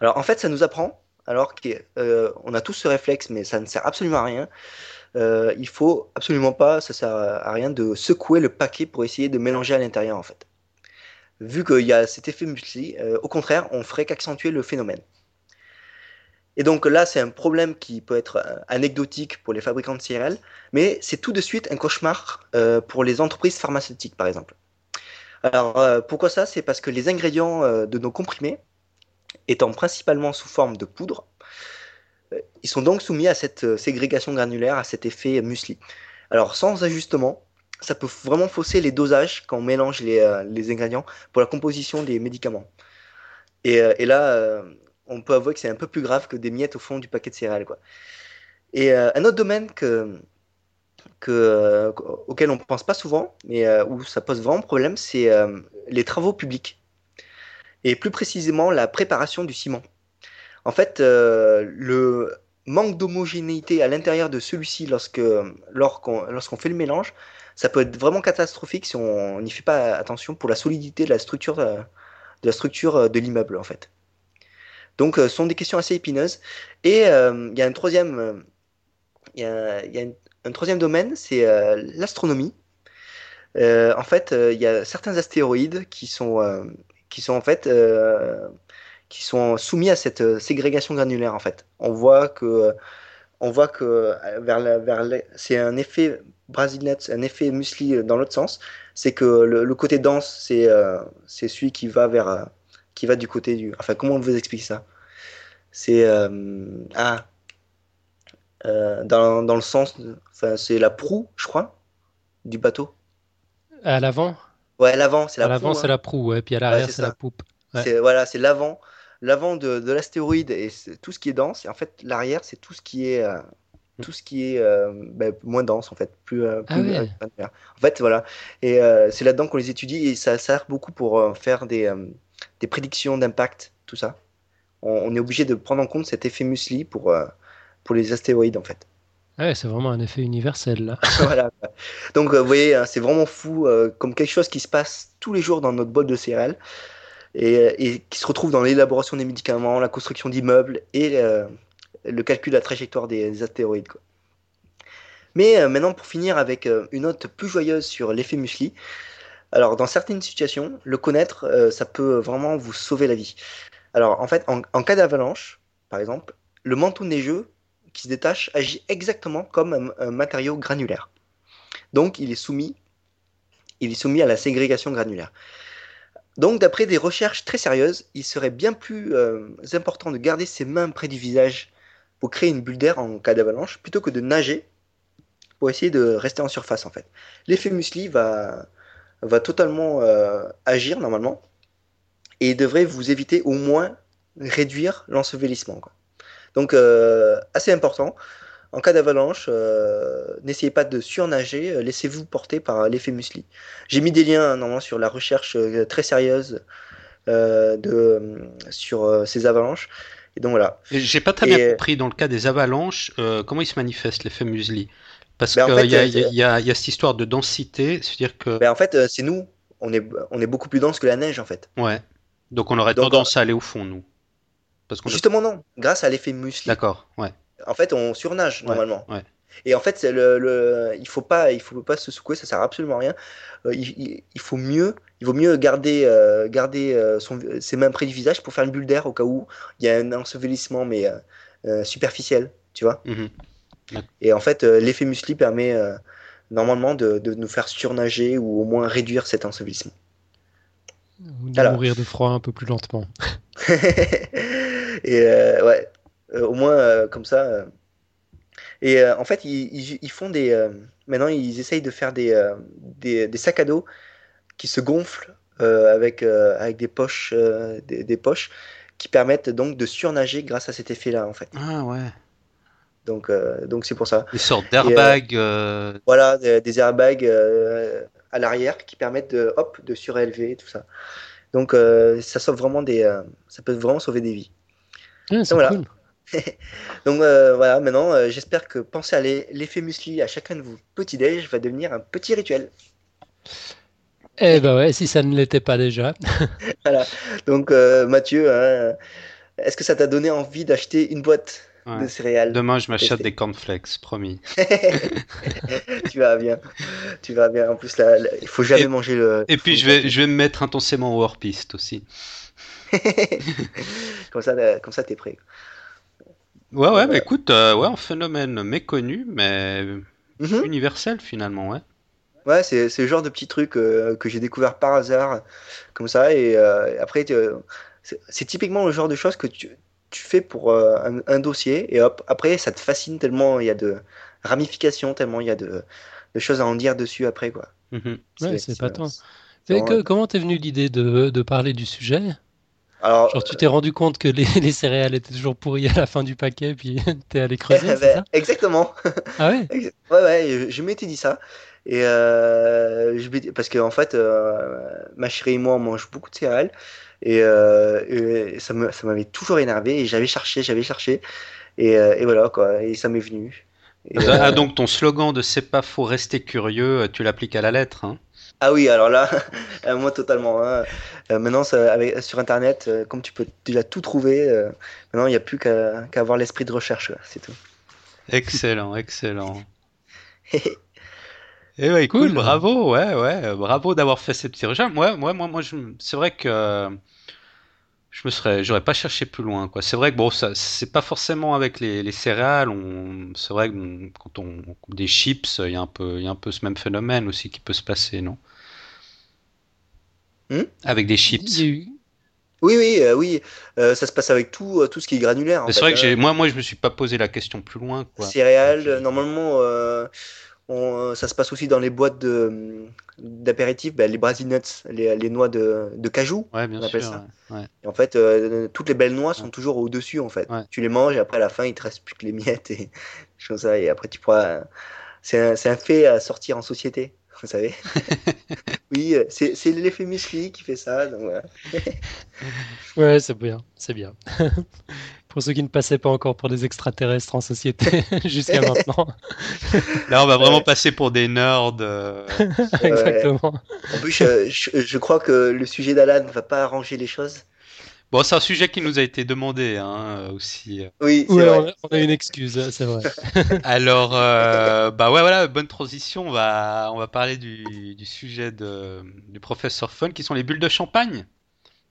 Alors, en fait, ça nous apprend, alors qu'on euh, a tous ce réflexe, mais ça ne sert absolument à rien. Euh, il faut absolument pas, ça sert à rien de secouer le paquet pour essayer de mélanger à l'intérieur, en fait vu qu'il y a cet effet muesli, euh, au contraire, on ferait qu'accentuer le phénomène. Et donc là, c'est un problème qui peut être euh, anecdotique pour les fabricants de CRL, mais c'est tout de suite un cauchemar euh, pour les entreprises pharmaceutiques, par exemple. Alors, pourquoi ça? C'est parce que les ingrédients de nos comprimés, étant principalement sous forme de poudre, ils sont donc soumis à cette ségrégation granulaire, à cet effet muesli. Alors, sans ajustement, ça peut vraiment fausser les dosages quand on mélange les, euh, les ingrédients pour la composition des médicaments. Et, euh, et là, euh, on peut avouer que c'est un peu plus grave que des miettes au fond du paquet de céréales. Quoi. Et un autre domaine que, que, auquel on ne pense pas souvent, mais où ça pose vraiment problème, c'est les travaux publics. Et plus précisément, la préparation du ciment. En fait, le manque d'homogénéité à l'intérieur de celui-ci lorsqu'on fait le mélange ça peut être vraiment catastrophique si on n'y fait pas attention pour la solidité de la structure euh, euh, de l'immeuble en fait. Donc euh, ce sont des questions assez épineuses. Et il y a un troisième, y a, un troisième domaine, c'est l'astronomie. en fait, il y a certains astéroïdes qui sont, qui sont en fait qui sont soumis à cette ségrégation granulaire en fait. On voit que on voit que vers, vers c'est un effet Brasilnet, un effet muesli euh, dans l'autre sens, c'est que le, côté dense, c'est euh, c'est celui qui va vers euh, qui va du côté du. Enfin, comment on vous explique ça? C'est ah dans, dans, le sens, enfin, c'est la proue, je crois, du bateau. À l'avant? Ouais, à l'avant, c'est la. À l'avant, c'est la proue, et puis à l'arrière, c'est la poupe. C'est voilà, c'est l'avant, l'avant de, de l'astéroïde et tout ce qui est dense. Et en fait, l'arrière, c'est tout ce qui est Mm. tout ce qui est euh, ben, moins dense en fait plus, euh, ah en fait voilà. Et euh, c'est là-dedans qu'on les étudie et ça sert beaucoup pour faire des, des prédictions d'impact tout ça. On, est obligé de prendre en compte cet effet muesli pour pour les astéroïdes en fait. Ouais c'est vraiment un effet universel là. Voilà. Donc vous voyez hein, c'est vraiment fou comme quelque chose qui se passe tous les jours dans notre bol de CRL et, et qui se retrouve dans l'élaboration des médicaments la construction d'immeubles et le calcul de la trajectoire des, astéroïdes. Mais euh, maintenant, pour finir avec euh, une note plus joyeuse sur l'effet muesli, alors dans certaines situations, le connaître, euh, ça peut vraiment vous sauver la vie. Alors en fait, en, cas d'avalanche, par exemple, le manteau neigeux qui se détache agit exactement comme un, matériau granulaire. Donc il est soumis, il est soumis à la ségrégation granulaire. Donc, d'après des recherches très sérieuses, il serait bien plus important de garder ses mains près du visage pour créer une bulle d'air en cas d'avalanche plutôt que de nager pour essayer de rester en surface en fait. L'effet muesli va, va totalement euh, agir normalement et devrait vous éviter au moins réduire l'ensevelissement. Donc euh, assez important. En cas d'avalanche, euh, n'essayez pas de surnager, laissez-vous porter par l'effet muesli. J'ai mis des liens normalement sur la recherche très sérieuse de, sur ces avalanches. Et donc voilà. J'ai pas très bien compris dans le cas des avalanches euh, comment il se manifeste l'effet muesli. Parce ben, qu'il y, y, y, a cette histoire de densité, c'est-à-dire que. Ben, en fait, euh, c'est nous, on est, on est beaucoup plus dense que la neige en fait. Ouais. Donc on aurait tendance à aller au fond, nous. Parce Justement, non. Grâce à l'effet muesli. D'accord, ouais. En fait, on surnage normalement. Ouais. Et en fait, le, le, il faut pas, il faut pas se secouer, ça sert absolument à rien. Euh, il, il, faut mieux il vaut mieux garder, euh, garder euh, son, ses mains près du visage pour faire une bulle d'air au cas où il y a un ensevelissement mais euh, superficiel, tu vois. Mhm. Et en fait, l'effet muesli permet normalement de, de, nous faire surnager ou au moins réduire cet ensevelissement. Ou de mourir de froid un peu plus lentement. et ouais, au moins comme ça. Et en fait, ils, ils, font des. maintenant, ils essayent de faire des, des, des, sacs à dos qui se gonflent avec, avec des poches, des, des, poches qui permettent donc de surnager grâce à cet effet-là, en fait. Ah ouais. Donc, euh, donc c'est pour ça. Des sortes d'airbags. Euh, euh, voilà, des, airbags à l'arrière qui permettent de, hop, de surélever tout ça. Donc, ça sauve vraiment des, ça peut vraiment sauver des vies. donc, voilà. Cool. donc voilà, maintenant, j'espère que penser à l'effet musli à chacun de vous petit déj va devenir un petit rituel. Eh ben ouais, si ça ne l'était pas déjà. voilà. Donc Mathieu, hein, est-ce que ça t'a donné envie d'acheter une boîte de céréales. Demain, je m'achète des cornflakes, promis. tu vas bien. Tu vas bien. En plus, là, il faut jamais manger le. Et puis, je vais, je vais me mettre intensément au hors-piste aussi. comme ça, comme ça, t'es prêt. Ouais, ouais, mais écoute, euh, ouais, un phénomène méconnu, mais mhm. universel finalement, ouais. Ouais, c'est, c'est le genre de petit truc euh, que j'ai découvert par hasard, comme ça, et euh, après, c'est, c'est typiquement le genre de choses que tu, tu fais pour euh, un, dossier et hop, après ça te fascine tellement il y a de ramifications, tellement il y a de, choses à en dire dessus après quoi. Mhm. Ouais, c'est pas tant. Comment t'es venu l'idée de, de, parler du sujet? Alors, Genre, tu t'es rendu compte que les, les, céréales étaient toujours pourries à la fin du paquet, puis t'es allé creuser, c'est ça? Exactement. Ah ouais? Ouais, ouais, je, m'étais dit ça. Et euh, je, parce qu'en en fait, euh, ma chérie et moi, on mange beaucoup de céréales. Euh, et, ça m'avait toujours énervé et j'avais cherché, j'avais cherché. Et, euh, et, voilà, quoi. Et ça m'est venu. ah, euh, donc ton slogan de c'est pas faux, rester curieux, tu l'appliques à la lettre. Hein? Ah oui, alors là, moi totalement. Hein. maintenant, ça, avec, sur Internet, comme tu peux déjà tout trouver, maintenant il n'y a plus qu'à avoir l'esprit de recherche, c'est tout. Excellent, excellent. Et eh ouais, cool. bravo, ouais, ouais, bravo d'avoir fait ces petits recherches. Moi, moi, moi, moi, c'est vrai que je me serais, j'aurais pas cherché plus loin, quoi. C'est vrai que bon, ça, c'est pas forcément avec les, les céréales. On, c'est vrai que quand on coupe des chips, il y a un peu, il y a un peu ce même phénomène aussi qui peut se passer, non? Hmm? Avec des chips. Oui, oui, euh, oui. Euh, ça se passe avec tout, euh, tout ce qui est granulaire. C'est vrai que j'ai, moi, moi, je me suis pas posé la question plus loin. Quoi. Céréales, normalement, euh, ça se passe aussi dans les boîtes d'apéritifs, ben, les Brazil nuts, les, les noix de, de cajou. Ouais, bien sûr, ça. Et en fait, euh, toutes les belles noix sont toujours au-dessus, en fait. Tu les manges et après, à la fin, il te reste plus que les miettes et choses ça. Et après, tu pourras. C'est un, fait à sortir en société, vous savez. oui, euh, c'est, l'effet muscli qui fait ça. Donc ouais, c'est bien, c'est bien pour ceux qui ne passaient pas encore pour des extraterrestres en société jusqu'à maintenant. Là, on va vraiment passer pour des nerds. Euh. Exactement. En plus, je, crois que le sujet d'Alan ne va pas arranger les choses. Bon, c'est un sujet qui nous a été demandé hein, aussi. Oui, ouais, vrai. On, a, une excuse, c'est vrai. Alors, euh, bah ouais, voilà, bonne transition. On va, on va parler du, du sujet de, du professeur Fun, qui sont les bulles de champagne.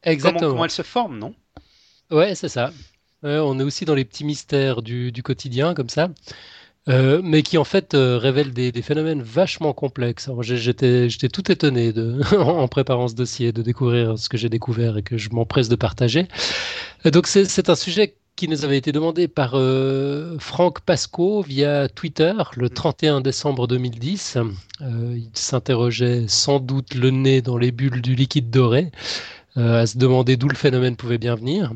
Exactement. Comment, comment elles se forment, non? Ouais, c'est ça on est aussi dans les petits mystères du, quotidien, comme ça. Euh, mais qui en fait euh, révèlent des, phénomènes vachement complexes. J'étais, tout étonné de, en préparant ce dossier de découvrir ce que j'ai découvert et que je m'empresse de partager. Euh, donc c'est, un sujet qui nous avait été demandé par Franck Pasco via Twitter le 31 décembre 2010. il s'interrogeait sans doute le nez dans les bulles du liquide doré. Euh, à se demander d'où le phénomène pouvait bien venir.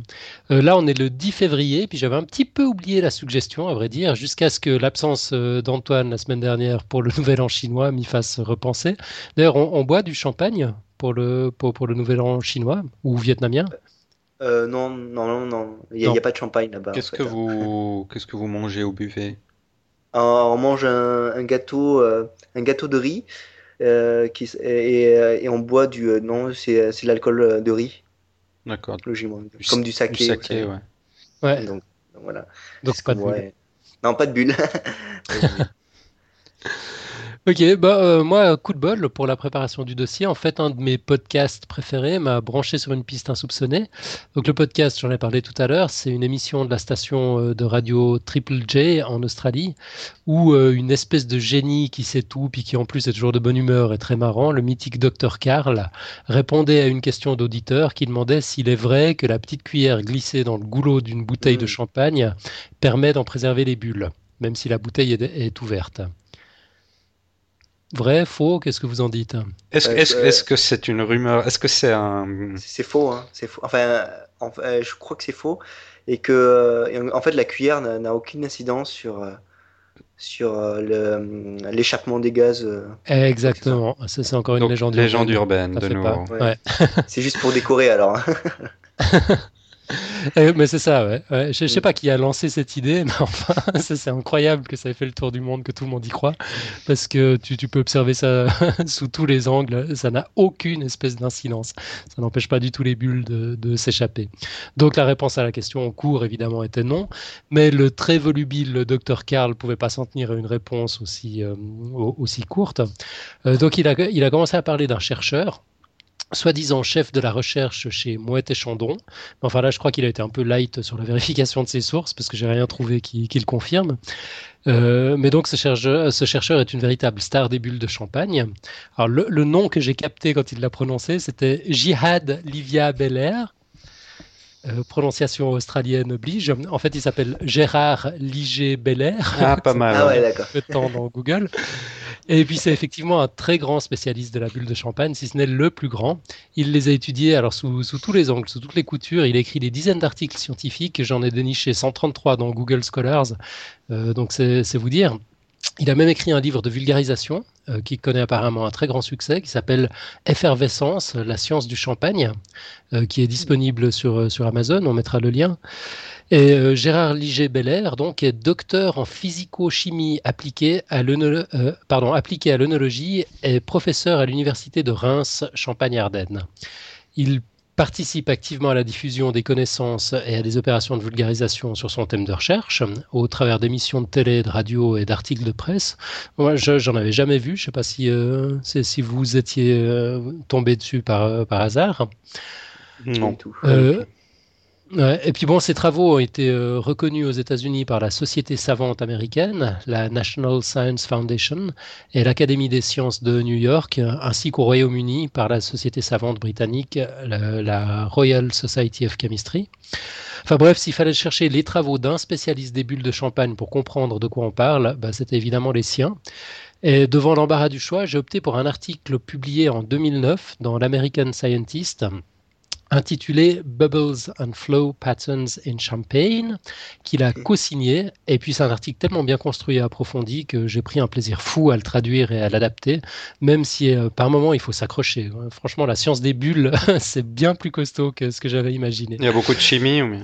Euh, là, on est le 10 février, puis j'avais un petit peu oublié la suggestion, à vrai dire, jusqu'à ce que l'absence euh, d'Antoine la semaine dernière pour le Nouvel An chinois m'y fasse repenser. D'ailleurs, on, boit du champagne pour le, pour, le Nouvel An chinois ou vietnamien? Non, non, non, non. Il n'y a, pas de champagne là-bas. Qu'est-ce que vous, qu'est-ce que vous mangez au buffet? On mange un, gâteau, un gâteau de riz euh, qui, et, et, on boit du. Euh, non, c'est l'alcool de riz. D'accord. Logiquement. Comme du saké. Du saké, ouais. ouais. Donc, voilà. Donc pas de bulle. Non, pas de bulle. Ok, bah, euh, moi, coup de bol pour la préparation du dossier. En fait, un de mes podcasts préférés m'a branché sur une piste insoupçonnée. Donc, le podcast, j'en ai parlé tout à l'heure, c'est une émission de la station euh, de radio Triple J en Australie, où euh, une espèce de génie qui sait tout, puis qui en plus est toujours de bonne humeur et très marrant, le mythique Dr. Karl, répondait à une question d'auditeur qui demandait s'il est vrai que la petite cuillère glissée dans le goulot d'une bouteille de champagne permet d'en préserver les bulles, même si la bouteille est ouverte. Vrai, faux, qu'est-ce que vous en dites? Est-ce que c'est une rumeur? Est-ce que c'est un... C'est faux, hein. c'est faux. Enfin, je crois que c'est faux et que euh, en fait la cuillère n'a aucune incidence sur euh, sur euh, l'échappement des gaz. Exactement, ça c'est encore une légende, légende urbaine. de nouveau. c'est juste pour décorer alors. Eh, mais c'est ça, ouais. Je, ne sais pas qui a lancé cette idée, mais enfin, c'est incroyable que ça ait fait le tour du monde, que tout le monde y croit, parce que tu, tu peux observer ça sous tous les angles, ça n'a aucune espèce d'incidence. Ça n'empêche pas du tout les bulles de, de s'échapper. Donc la réponse à la question en cours, évidemment, était non, mais le très volubile docteur Karl pouvait pas s'en tenir à une réponse aussi, euh, aussi courte. Euh, donc il a, il a commencé à parler d'un chercheur soi-disant chef de la recherche chez Mouette et Chandon. Enfin là, je crois qu'il a été un peu light sur la vérification de ses sources parce que j'ai rien trouvé qui, le confirme. Euh, mais donc ce chercheur, ce chercheur, est une véritable star des bulles de champagne. Alors le, nom que j'ai capté quand il l'a prononcé, c'était Jihad Livia Belair. Euh, prononciation australienne oblige. En fait, il s'appelle Gérard Liger Belair. Ah, pas mal. ah ouais, d'accord. Peu de temps dans Google. Et puis c'est effectivement un très grand spécialiste de la bulle de champagne, si ce n'est le plus grand. Il les a étudiés alors sous, tous les angles, sous toutes les coutures. Il a écrit des dizaines d'articles scientifiques. J'en ai déniché 133 dans Google Scholars. Euh, donc c'est vous dire. Il a même écrit un livre de vulgarisation euh, qui connaît apparemment un très grand succès, qui s'appelle Effervescence, la science du champagne, euh, qui est disponible sur, sur Amazon. On mettra le lien. Et euh, Gérard Liger-Belair donc est docteur en physico-chimie appliquée à euh, l'œnologie et professeur à l'université de Reims, Champagne-Ardenne. Il participe activement à la diffusion des connaissances et à des opérations de vulgarisation sur son thème de recherche, au travers d'émissions de télé, de radio et d'articles de presse. Moi, j'en avais jamais vu. Je ne sais pas si, euh, si vous étiez tombé dessus par, par hasard. Non. Et puis bon, ces travaux ont été euh, reconnus aux États-Unis par la Société savante américaine, la National Science Foundation et l'Académie des sciences de New York, ainsi qu'au Royaume-Uni par la Société savante britannique, la, Royal Society of Chemistry. Enfin bref, s'il fallait chercher les travaux d'un spécialiste des bulles de champagne pour comprendre de quoi on parle, bah, c'était évidemment les siens. Et devant l'embarras du choix, j'ai opté pour un article publié en 2009 dans l'American Scientist intitulé Bubbles and Flow Patterns in Champagne, qu'il a co-signé. Et puis c'est un article tellement bien construit et approfondi que j'ai pris un plaisir fou à le traduire et à l'adapter, même si euh, par moment il faut s'accrocher. Franchement, la science des bulles, c'est bien plus costaud que ce que j'avais imaginé. Il y a beaucoup de chimie ou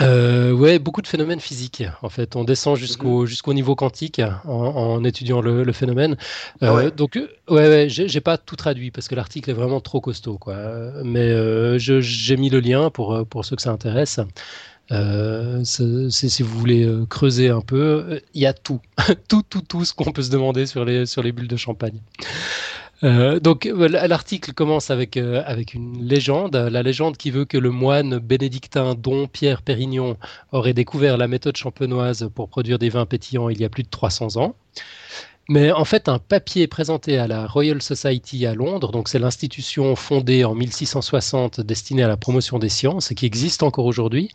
euh, ouais, beaucoup de phénomènes physiques. En fait, on descend jusqu'au mhm. jusqu'au niveau quantique en, étudiant le, phénomène. Euh, ah donc, euh, ouais, ouais j'ai pas tout traduit parce que l'article est vraiment trop costaud, quoi. Mais euh, j'ai mis le lien pour pour ceux que ça intéresse. si vous voulez creuser un peu, il y a tout, tout, tout, tout ce qu'on peut se demander sur les sur les bulles de champagne. Euh, donc euh, l'article commence avec, euh, une légende, la légende qui veut que le moine bénédictin Don Pierre Pérignon aurait découvert la méthode champenoise pour produire des vins pétillants il y a plus de 300 ans. Mais en fait, un papier présenté à la Royal Society à Londres, donc c'est l'institution fondée en 1660 destinée à la promotion des sciences et qui existe encore aujourd'hui,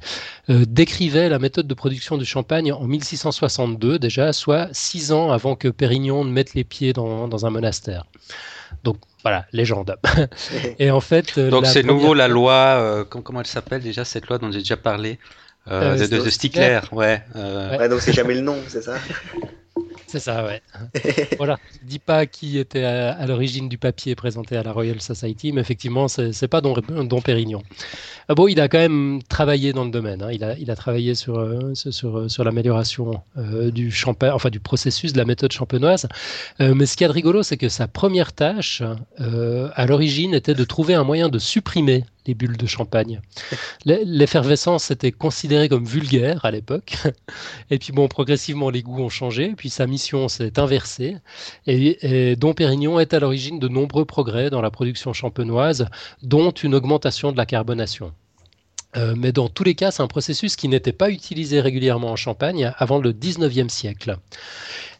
décrivait la méthode de production du champagne en 1662 déjà, soit six ans avant que Pérignon ne mette les pieds dans, dans un monastère. Donc voilà, légende. et en fait. Euh, donc c'est nouveau la loi, euh, comment, elle s'appelle déjà cette loi dont j'ai déjà parlé euh, de, de, Stickler, ouais. ouais. Donc c'est jamais le nom, c'est ça? C'est ça, ouais. voilà. Je dis pas qui était à, l'origine du papier présenté à la Royal Society, mais effectivement, c'est pas Don, Don Pérignon. Ah bon, il a quand même travaillé dans le domaine. Hein. Il, a, il a travaillé sur, euh, sur, sur l'amélioration euh, du champagne, enfin du processus de la méthode champenoise. Euh, mais ce qui est de rigolo, c'est que sa première tâche, à l'origine, était de trouver un moyen de supprimer les bulles de champagne. L'effervescence était considérée comme vulgaire à l'époque. Et puis bon, progressivement, les goûts ont changé. Puis sa mission s'est inversée. Et, et Dom Pérignon est à l'origine de nombreux progrès dans la production champenoise, dont une augmentation de la carbonation. Euh, mais dans tous les cas, c'est un processus qui n'était pas utilisé régulièrement en Champagne avant le 19e siècle.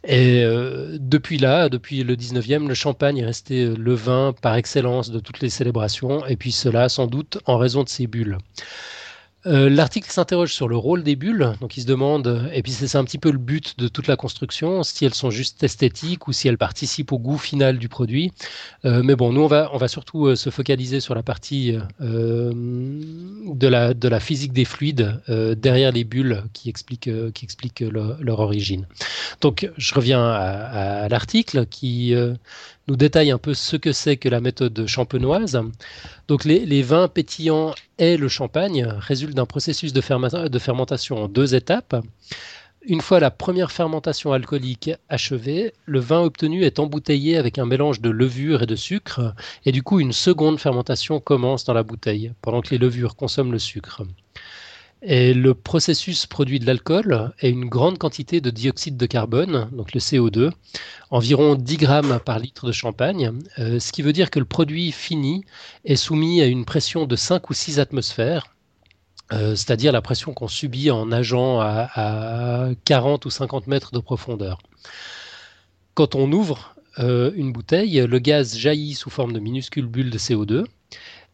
Et euh, depuis là, depuis le 19e, le champagne est resté le vin par excellence de toutes les célébrations, et puis cela sans doute en raison de ses bulles. Euh, l'article s'interroge sur le rôle des bulles, donc il se demande, et puis c'est un petit peu le but de toute la construction, si elles sont juste esthétiques ou si elles participent au goût final du produit. Euh, mais bon, nous on va, on va surtout euh, se focaliser sur la partie de, la, de la physique des fluides derrière les bulles qui explique, qui explique leur origine. Donc je reviens à, à l'article qui nous détaille un peu ce que c'est que la méthode champenoise. Donc les, vins pétillants et le champagne résultent d'un processus de, fermentation en deux étapes. Une fois la première fermentation alcoolique achevée, le vin obtenu est embouteillé avec un mélange de levure et de sucre, et du coup une seconde fermentation commence dans la bouteille, pendant que les levures consomment le sucre. Et le processus produit de l'alcool et une grande quantité de dioxyde de carbone, donc le CO2, environ 10 grammes par litre de champagne, euh, ce qui veut dire que le produit fini est soumis à une pression de 5 ou 6 atmosphères, euh, c'est-à-dire la pression qu'on subit en nageant à, à, 40 ou 50 mètres de profondeur. Quand on ouvre euh, une bouteille, le gaz jaillit sous forme de minuscules bulles de CO2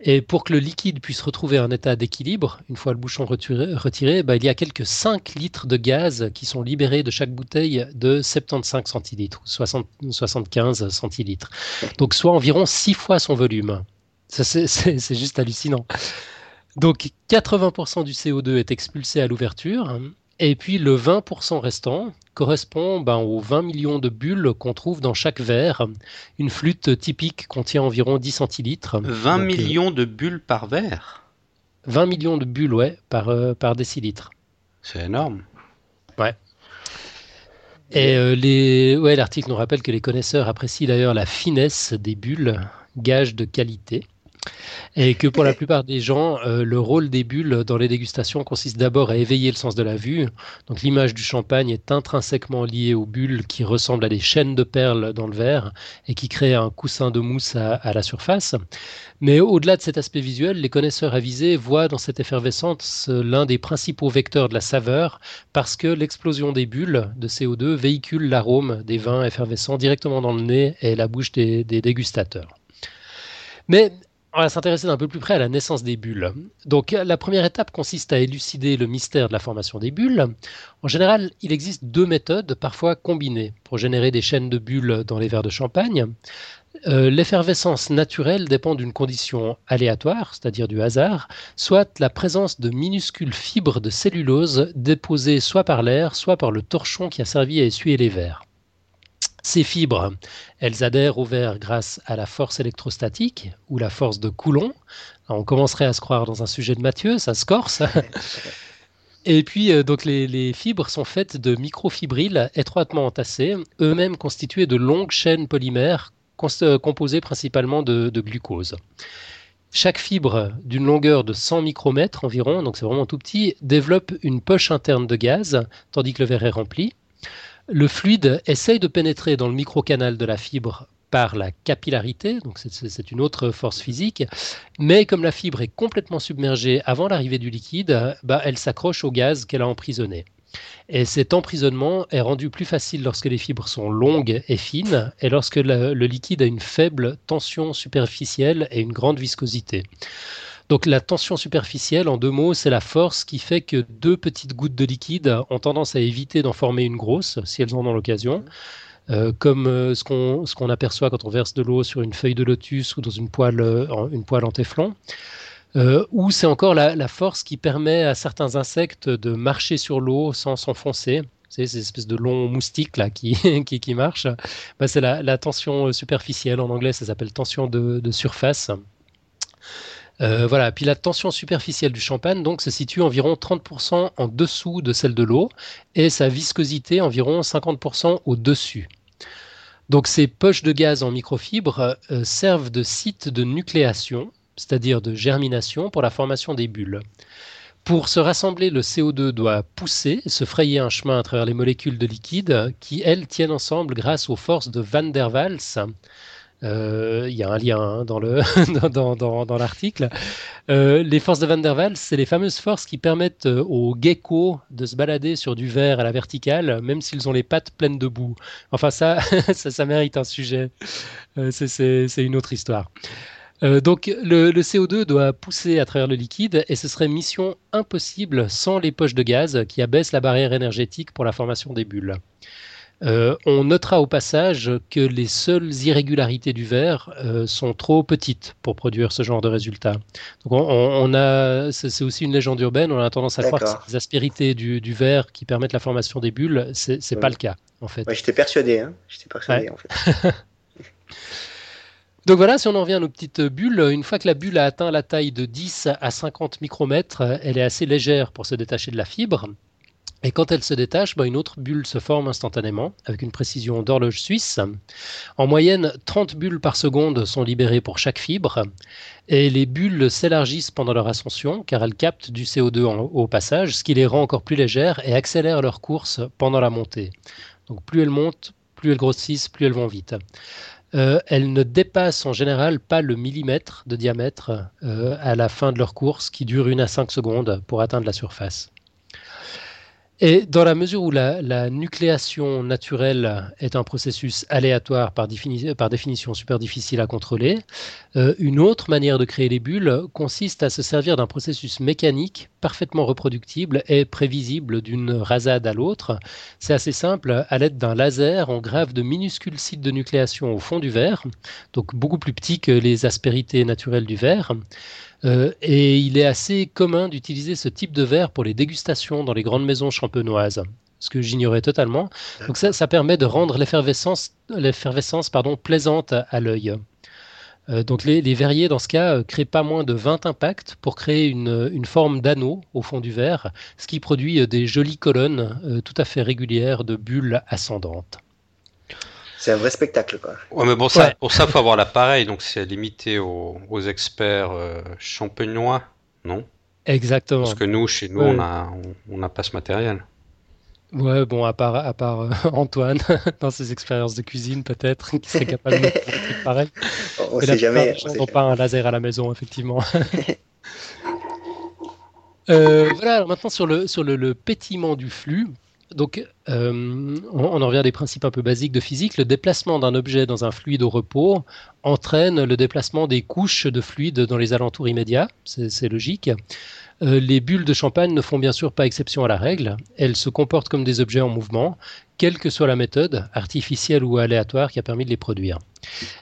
et pour que le liquide puisse retrouver un état d'équilibre, une fois le bouchon retiré, bah, il y a quelques 5 litres de gaz qui sont libérés de chaque bouteille de 75 centilitres, 75 centilitres. Donc soit environ 6 fois son volume. C'est juste hallucinant. Donc 80% du CO2 est expulsé à l'ouverture et puis le 20% restant correspond ben, aux 20 millions de bulles qu'on trouve dans chaque verre. Une flûte typique contient environ 10 centilitres. 20 euh, millions de bulles par verre? 20 millions de bulles, ouais, par, euh, par décilitre. C'est énorme. Ouais. Et euh, les... ouais, l'article nous rappelle que les connaisseurs apprécient d'ailleurs la finesse des bulles, gage de qualité. Et que pour la plupart des gens, euh, le rôle des bulles dans les dégustations consiste d'abord à éveiller le sens de la vue. Donc l'image du champagne est intrinsèquement liée aux bulles qui ressemblent à des chaînes de perles dans le verre et qui créent un coussin de mousse à, la surface. Mais au-delà de cet aspect visuel, les connaisseurs avisés voient dans cette effervescence l'un des principaux vecteurs de la saveur parce que l'explosion des bulles de CO2 véhicule l'arôme des vins effervescents directement dans le nez et la bouche des, des dégustateurs. Mais on va s'intéresser d'un peu plus près à la naissance des bulles. Donc la première étape consiste à élucider le mystère de la formation des bulles. En général, il existe deux méthodes, parfois combinées, pour générer des chaînes de bulles dans les verres de champagne. Euh, l'effervescence naturelle dépend d'une condition aléatoire, c'est-à-dire du hasard, soit la présence de minuscules fibres de cellulose déposées soit par l'air, soit par le torchon qui a servi à essuyer les verres. Ces fibres, elles adhèrent au verre grâce à la force électrostatique ou la force de Coulomb. on commencerait à se croire dans un sujet de Mathieu, ça se corse. Et puis, euh, donc les, fibres sont faites de microfibrilles étroitement entassées, eux-mêmes constitués de longues chaînes polymères euh, composées principalement de, de glucose. Chaque fibre d'une longueur de 100 micromètres environ, donc c'est vraiment tout petit, développe une poche interne de gaz, tandis que le verre est rempli. Le fluide essaye de pénétrer dans le microcanal de la fibre par la capillarité, donc c'est une autre force physique, mais comme la fibre est complètement submergée avant l'arrivée du liquide, bah, elle s'accroche au gaz qu'elle a emprisonné. Et cet emprisonnement est rendu plus facile lorsque les fibres sont longues et fines et lorsque le liquide a une faible tension superficielle et une grande viscosité. Donc la tension superficielle, en deux mots, c'est la force qui fait que deux petites gouttes de liquide ont tendance à éviter d'en former une grosse, si elles en ont l'occasion. Euh, comme euh, ce qu'on aperçoit quand on verse de l'eau sur une feuille de lotus ou dans une poêle, euh, une poêle en téflon. ou c'est encore la, force qui permet à certains insectes de marcher sur l'eau sans s'enfoncer. C'est ces espèces de longs moustiques là qui, qui, qui marchent. Bah, c'est la, tension superficielle. En anglais, ça s'appelle tension de, de surface. Euh, voilà. Puis la tension superficielle du champagne donc se situe environ 30% en dessous de celle de l'eau et sa viscosité environ 50% au-dessus. Donc ces poches de gaz en microfibre euh, servent de site de nucléation, c'est-à-dire de germination pour la formation des bulles. Pour se rassembler, le CO2 doit pousser, se frayer un chemin à travers les molécules de liquide qui, elles, tiennent ensemble grâce aux forces de Van der Waals. Euh, il y a un lien hein, dans, le dans, dans, dans l'article. Euh, les forces de Van der Waals, c'est les fameuses forces qui permettent euh, aux geckos de se balader sur du verre à la verticale, même s'ils ont les pattes pleines de boue. Enfin, ça, ça, mérite un sujet. c'est, une autre histoire. Donc le, le, CO2 doit pousser à travers le liquide et ce serait mission impossible sans les poches de gaz qui abaissent la barrière énergétique pour la formation des bulles. Euh, on notera au passage que les seules irrégularités du verre euh, sont trop petites pour produire ce genre de résultat. Donc on, on a, c'est aussi une légende urbaine. On a tendance à croire que c'est les aspérités du, du, verre qui permettent la formation des bulles. C'est ouais. pas le cas en fait. Ouais, j'étais persuadé. Hein j'étais persuadé ouais. en fait. Donc voilà, si on en revient à nos petites bulles, une fois que la bulle a atteint la taille de 10 à 50 micromètres, elle est assez légère pour se détacher de la fibre. Et quand elle se détache, bah, une autre bulle se forme instantanément, avec une précision d'horloge suisse. En moyenne, 30 bulles par seconde sont libérées pour chaque fibre, et les bulles s'élargissent pendant leur ascension, car elles captent du CO2 en, au passage, ce qui les rend encore plus légères et accélère leur course pendant la montée. Donc plus elles montent, plus elles grossissent, plus elles vont vite. Euh, elles ne dépassent en général pas le millimètre de diamètre euh, à la fin de leur course, qui dure une à 5 secondes pour atteindre la surface. Et dans la mesure où la, nucléation naturelle est un processus aléatoire par définition super difficile à contrôler, euh, une autre manière de créer les bulles consiste à se servir d'un processus mécanique parfaitement reproductible et prévisible d'une rasade à l'autre. C'est assez simple, à l'aide d'un laser, on grave de minuscules sites de nucléation au fond du verre, donc beaucoup plus petits que les aspérités naturelles du verre. Euh, et il est assez commun d'utiliser ce type de verre pour les dégustations dans les grandes maisons champenoises ce que j'ignorais totalement. Donc ça, permet de rendre l'effervescence, plaisante à, l'œil. Euh, donc les, verriers, dans ce cas, euh, créent pas moins de 20 impacts pour créer une, forme d'anneau au fond du verre, ce qui produit des jolies colonnes tout à fait régulières de bulles ascendantes. C'est un vrai spectacle, quoi. Ouais, mais bon, ça, ouais. pour ça, il faut avoir l'appareil, donc c'est limité aux, aux experts euh, champenois, non? Exactement. Parce que nous, chez nous, ouais. on n'a on, pas ce matériel. Ouais, bon, à part, à part euh, Antoine, dans ses expériences de cuisine, peut-être, qui serait capable de faire pareil. On sait jamais. On n'ont pas un laser à la maison, effectivement. euh, voilà, alors maintenant sur le, sur le, le pétillement du flux. Donc, euh, on, en revient des principes un peu basiques de physique. Le déplacement d'un objet dans un fluide au repos entraîne le déplacement des couches de fluide dans les alentours immédiats. C'est logique. Euh, les bulles de champagne ne font bien sûr pas exception à la règle. Elles se comportent comme des objets en mouvement, quelle que soit la méthode, artificielle ou aléatoire, qui a permis de les produire.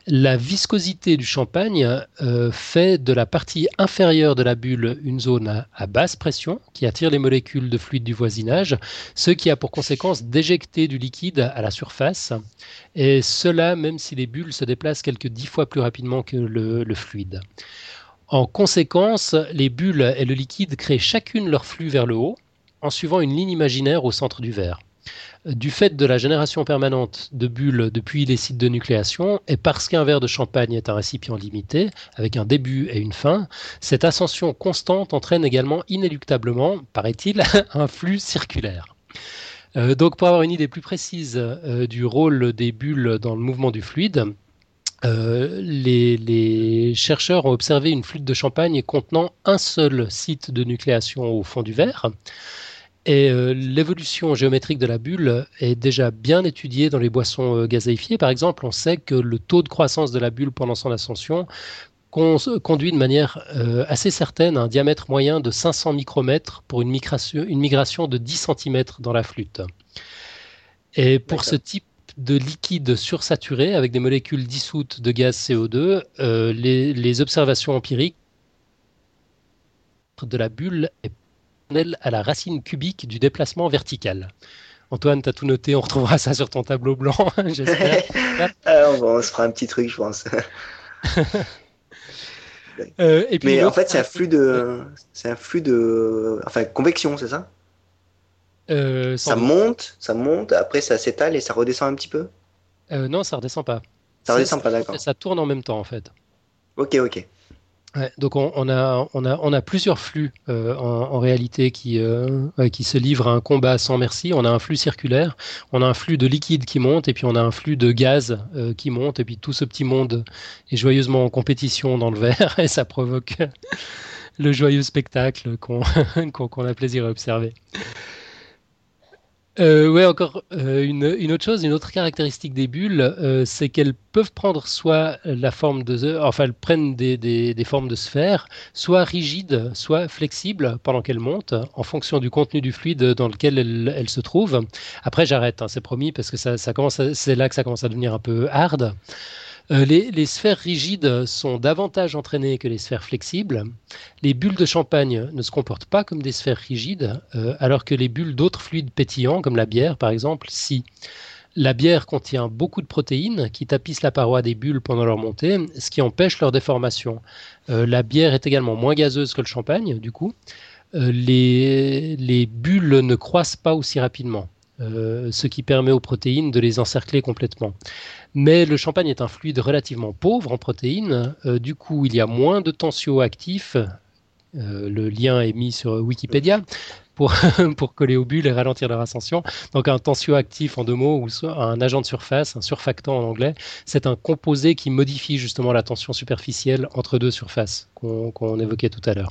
La viscosité du champagne euh, fait de la partie inférieure de la bulle une zone à, basse pression qui attire les molécules de fluide du voisinage, ce qui a pour conséquence d'éjecter du liquide à la surface, et cela même si les bulles se déplacent quelques dix fois plus rapidement que le fluide. En conséquence, les bulles et le liquide créent chacune leur flux vers le haut en suivant une ligne imaginaire au centre du verre. Du fait de la génération permanente de bulles depuis les sites de nucléation, et parce qu'un verre de champagne est un récipient limité, avec un début et une fin, cette ascension constante entraîne également inéluctablement, paraît-il, un flux circulaire. Euh, donc pour avoir une idée plus précise euh, du rôle des bulles dans le mouvement du fluide, euh, les, les, chercheurs ont observé une flûte de champagne contenant un seul site de nucléation au fond du verre. Et euh, l'évolution géométrique de la bulle est déjà bien étudiée dans les boissons euh, gazéifiées. Par exemple, on sait que le taux de croissance de la bulle pendant son ascension conduit de manière euh, assez certaine à un diamètre moyen de 500 micromètres pour une migration, une migration de 10 cm dans la flûte. Et pour ce type de liquide sursaturé avec des molécules dissoutes de gaz CO2, euh, les, les, observations empiriques de la bulle est à la racine cubique du déplacement vertical. Antoine, tu as tout noté, on retrouvera ça sur ton tableau blanc, j'espère. ah, on, se fera un petit truc, je pense. euh, et puis Mais en fait, c'est un flux de, c'est un flux de, enfin, convection, c'est ça? Euh, ça monte, ça monte, après ça s'étale et ça redescend un petit peu? Euh, Non, ça redescend pas. Ça redescend pas, d'accord. Ça tourne en même temps en fait. Ok, ok. donc on, a, on, a, on a plusieurs flux euh, en, réalité qui, qui se livrent à un combat sans merci. On a un flux circulaire, on a un flux de liquide qui monte et puis on a un flux de gaz qui monte et puis tout ce petit monde est joyeusement en compétition dans le verre et ça provoque le joyeux spectacle qu'on a plaisir à observer. Euh, ouais, encore euh, une, une, autre chose, une autre caractéristique des bulles, euh, c'est qu'elles peuvent prendre soit la forme de, enfin, elles prennent des, des, des, formes de sphères, soit rigides, soit flexibles pendant qu'elles montent, en fonction du contenu du fluide dans lequel elles, elles se trouvent. Après, j'arrête, hein, c'est promis, parce que ça, ça commence, c'est là que ça commence à devenir un peu hard. Euh, les, sphères rigides sont davantage entraînées que les sphères flexibles. Les bulles de champagne ne se comportent pas comme des sphères rigides, euh, alors que les bulles d'autres fluides pétillants, comme la bière par exemple, si. La bière contient beaucoup de protéines qui tapissent la paroi des bulles pendant leur montée, ce qui empêche leur déformation. Euh, la bière est également moins gazeuse que le champagne, du coup. les, les bulles ne croissent pas aussi rapidement. Ce qui permet aux protéines de les encercler complètement. Mais le champagne est un fluide relativement pauvre en protéines. Euh, du coup, il y a moins de tensioactifs. Euh, le lien est mis sur Wikipédia pour, pour coller aux bulles et ralentir leur ascension. Donc un tensioactif en deux mots, ou un agent de surface, un surfactant en anglais, c'est un composé qui modifie justement la tension superficielle entre deux surfaces qu'on évoquait tout à l'heure.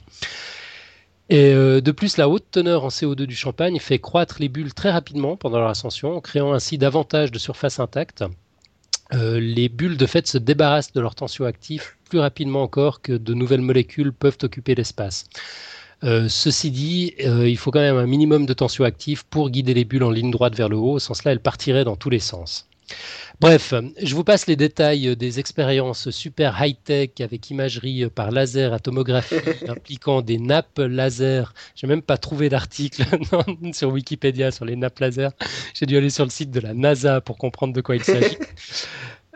Euh, de plus, la haute teneur en CO2 du champagne fait croître les bulles très rapidement pendant leur ascension, créant ainsi davantage de surface intacte. Euh, les bulles de fait se débarrassent de leur tensioactif plus rapidement encore que de nouvelles molécules peuvent occuper l'espace. Euh, ceci dit, il faut quand même un minimum de tensioactif pour guider les bulles en ligne droite vers le haut, sans cela elles partiraient dans tous les sens. Bref, je vous passe les détails des expériences super high-tech avec imagerie par laser à tomographie impliquant des nappes laser. J'ai même pas trouvé d'article sur Wikipédia sur les nappes laser. J'ai dû aller sur le site de la NASA pour comprendre de quoi il s'agit.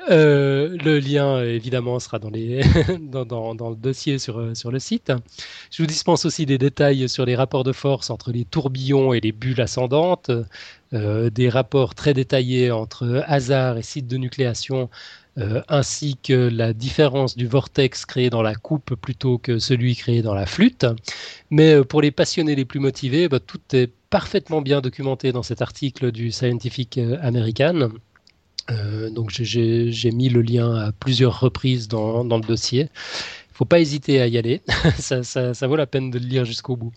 Euh, le lien, évidemment, sera dans, le dossier sur, euh, sur le site. Je vous dispense aussi des détails sur les rapports de force entre les tourbillons et les bulles ascendantes, euh, des rapports très détaillés entre hasard et site de nucléation, ainsi que la différence du vortex créé dans la coupe plutôt que celui créé dans la flûte. Mais pour les passionnés les plus motivés, bah, tout est parfaitement bien documenté dans cet article du Scientific American. Euh, donc j'ai mis le lien à plusieurs reprises dans, le dossier. Il ne faut pas hésiter à y aller, ça, vaut la peine de le lire jusqu'au bout.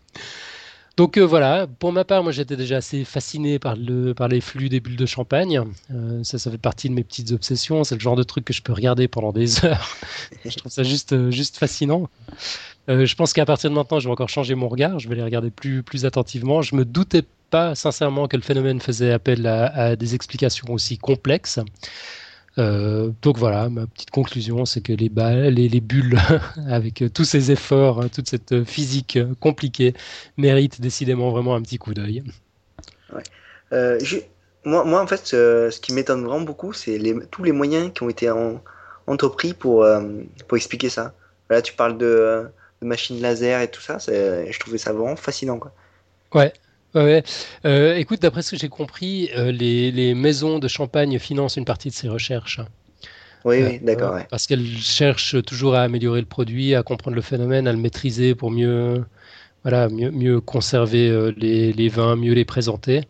Donc euh, voilà, pour ma part, moi j'étais déjà assez fasciné par, le, par les flux des bulles de champagne. Euh, ça, ça fait partie de mes petites obsessions. C'est le genre de truc que je peux regarder pendant des heures. je trouve ça juste, juste fascinant. je pense qu'à partir de maintenant, je vais encore changer mon regard. Je vais les regarder plus, plus attentivement. Je me doutais pas sincèrement que le phénomène faisait appel à, des explications aussi complexes. Euh, donc voilà, ma petite conclusion, c'est que les, les, les, bulles, avec tous ces efforts, hein, toute cette physique compliquée, méritent décidément vraiment un petit coup d'œil. Euh, moi, moi, en fait, ce, qui m'étonne vraiment beaucoup, c'est tous les moyens qui ont été entrepris pour, euh, pour expliquer ça. Là, tu parles de, de machines laser et tout ça, je trouvais ça vraiment fascinant. Quoi. Ouais, Ouais, euh, écoute, d'après ce que j'ai compris, euh, les, maisons de champagne financent une partie de ces recherches. Oui, oui, euh, d'accord. Parce qu'elles cherchent toujours à améliorer le produit, à comprendre le phénomène, à le maîtriser pour mieux, voilà, mieux, mieux conserver les, vins, mieux les présenter.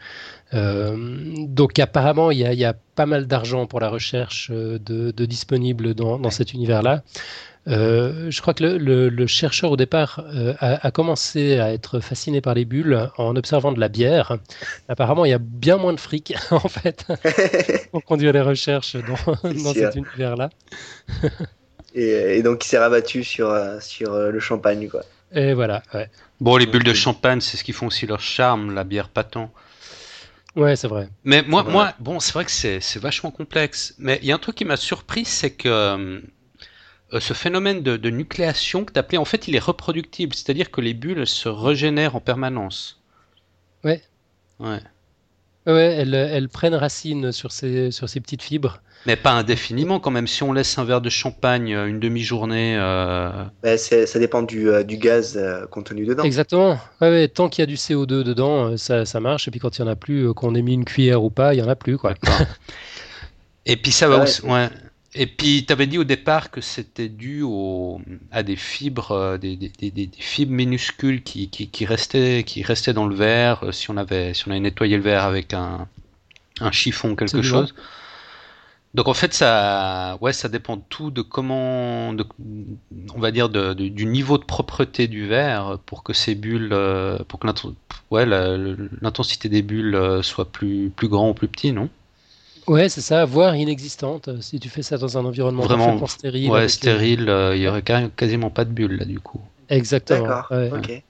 donc apparemment, il y, a, pas mal d'argent pour la recherche de, disponible dans, dans cet univers-là. Euh, je crois que le, chercheur au départ euh, a, commencé à être fasciné par les bulles en observant de la bière. Apparemment, il y a bien moins de fric en fait pour conduire les recherches dans, cet univers-là. et, donc, il s'est rabattu sur, euh, sur le champagne, quoi. Et voilà. Ouais. Bon, les bulles de champagne, c'est ce qui font aussi leur charme, la bière pas tant. Ouais, c'est vrai. Mais moi, moi, bon, c'est vrai que c'est vachement complexe. Mais il y a un truc qui m'a surpris, c'est que euh, ce phénomène de, nucléation que tu appelais, en fait, il est reproductible, c'est-à-dire que les bulles se régénèrent en permanence. Ouais. Ouais. Ouais, elles, prennent racine sur ces, sur ces petites fibres. Mais pas indéfiniment quand même. Si on laisse un verre de champagne euh, une demi-journée. Euh... Bah, ça dépend du, euh, du gaz contenu dedans. Exactement. Ouais, ouais, tant qu'il y a du CO2 dedans, ça, ça, marche. Et puis quand il n'y en a plus, qu'on ait mis une cuillère ou pas, il n'y en a plus. Quoi. Et puis ça va aussi. Ouais. Et puis, tu avais dit au départ que c'était dû au, à des fibres, euh, des, des, des, des fibres minuscules qui, qui, qui, restaient, qui restaient dans le verre euh, si on avait, si on avait nettoyé le verre avec un, un chiffon, quelque chose. Donc en fait, ça, ouais, ça dépend tout de comment, de, on va dire, de, du niveau de propreté du verre pour que ces bulles, euh, pour que l'intensité des bulles soit plus, plus grand ou plus petit, non? Ouais, c'est ça, voire inexistante. Si tu fais ça dans un environnement vraiment stérile. Ouais, stérile, euh, il y aurait quasiment pas de bulles là du coup. Exactement. D'accord. Ouais. Ok.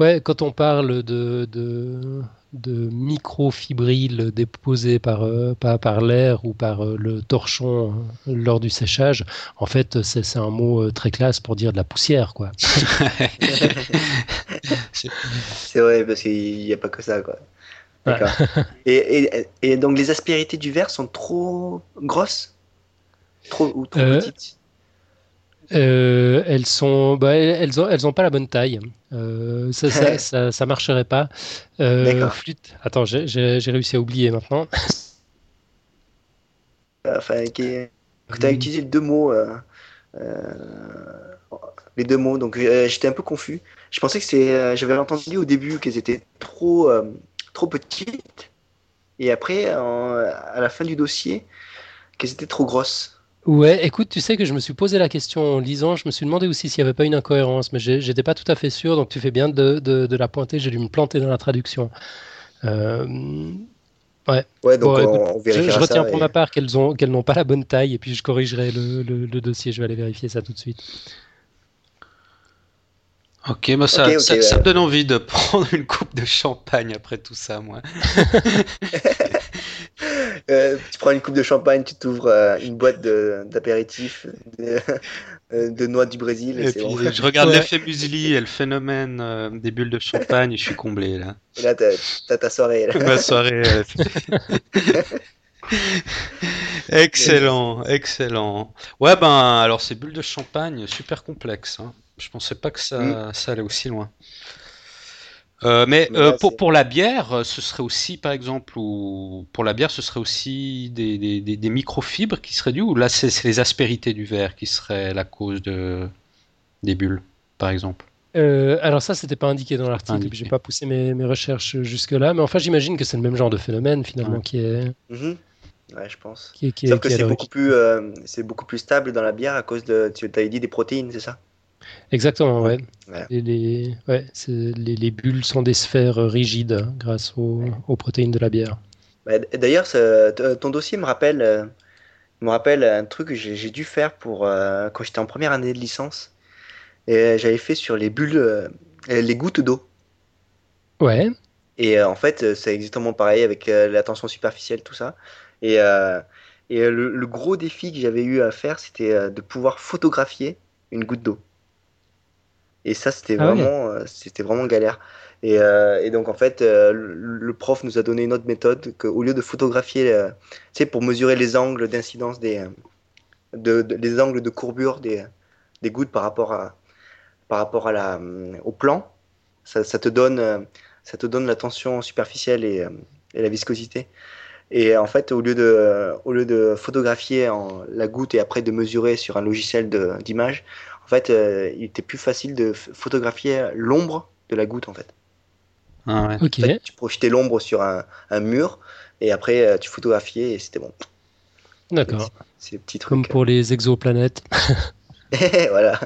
Ouais, quand on parle de, de, de microfibrilles déposées par, euh, par, par l'air ou par euh, le torchon euh, lors du séchage, en fait, c'est, c'est un mot euh, très classe pour dire de la poussière, quoi. C'est vrai, parce qu'il n'y a pas que ça, quoi. D'accord. Et, et, et donc les aspérités du verre sont trop grosses? Trop ou trop Euh, petites? Euh, elles sont, bah, elles ont, elles ont pas la bonne taille. Euh, ça, ça, ça, ça marcherait pas. D'accord. flûte. Attends, j'ai, réussi à oublier maintenant. Enfin, tu as utilisé les deux mots. les deux mots, donc j'étais un peu confus. Je pensais que c'est. J'avais entendu au début qu'elles étaient trop, trop petites. Et après, à la fin du dossier, qu'elles étaient trop grosses. Ouais, écoute, tu sais que je me suis posé la question en lisant. Je me suis demandé aussi s'il n'y avait pas une incohérence, mais j'étais pas tout à fait sûr. Donc tu fais bien de, de, de la pointer. J'ai dû me planter dans la traduction. Euh, Ouais, donc Bon, on, écoute, on je, retiens pour et- ma part qu'elles ont qu'elles n'ont pas la bonne taille et puis je corrigerai le, le- le dossier. Je vais aller vérifier ça tout de suite. Ok, moi ça, Ok, ça, me donne envie de prendre une coupe de champagne après tout ça, moi. Euh, tu prends une coupe de champagne, tu t'ouvres euh, une boîte de- d'apéritifs de, euh, de noix du Brésil. Et, puis bon. je regarde Ouais. l'effet muesli et le phénomène euh, des bulles de champagne et je suis comblé là. Et là, t'as t'as ta soirée. là. Ma soirée. euh, excellent, excellent. Ouais, ben alors ces bulles de champagne, super complexes. hein. Je pensais pas que ça, ça allait aussi loin. Euh, mais Mais euh, là, pour, pour la bière, euh, ce serait aussi, par exemple, ou pour la bière, ce serait aussi des, des, des, des microfibres qui seraient dues, ou là, c'est les aspérités du verre qui seraient la cause de, des bulles, par exemple? Euh, alors ça, c'était pas indiqué dans l'article. J'ai pas poussé mes, mes recherches jusque là, mais enfin, j'imagine que c'est le même genre de phénomène finalement Ouais. qui est Mhm. Ouais, je pense. qui est qui est, Sauf que est c'est beaucoup plus, euh, c'est beaucoup plus stable dans la bière à cause de, tu avais dit des protéines, c'est ça? Exactement, ouais. Et les, ouais, les, les bulles sont des sphères rigides hein, grâce aux, aux protéines de la bière. Bah, D'ailleurs, t- ton dossier me rappelle, euh, me rappelle un truc que j'ai dû faire pour euh, quand j'étais en première année de licence. Et euh, j'avais fait sur les bulles, euh, les gouttes d'eau. Ouais. Et euh, en fait, euh, c'est exactement pareil avec euh, la tension superficielle, tout ça. Et, euh, et euh, le, le gros défi que j'avais eu à faire, c'était euh, de pouvoir photographier une goutte d'eau. Et ça, c'était Ah vraiment, euh, c'était vraiment galère. Et, euh, et donc, en fait, euh, le, prof nous a donné une autre méthode qu'au lieu de photographier, euh, tu sais, pour mesurer les angles d'incidence des, de, de- les angles de courbure des, des gouttes par rapport à, par rapport à la, au plan, ça, ça te donne, ça te donne la tension superficielle et, et la viscosité. Et en fait, au lieu de, au lieu de photographier en, la goutte et après de mesurer sur un logiciel d'image, en fait, euh, il était plus facile de photographier l'ombre de la goutte, en fait. Ah ouais. Ok. En fait, tu projetais l'ombre sur un, un mur et après euh, tu photographiais et c'était bon. D'accord. C'est le petit truc. Comme pour les exoplanètes. voilà.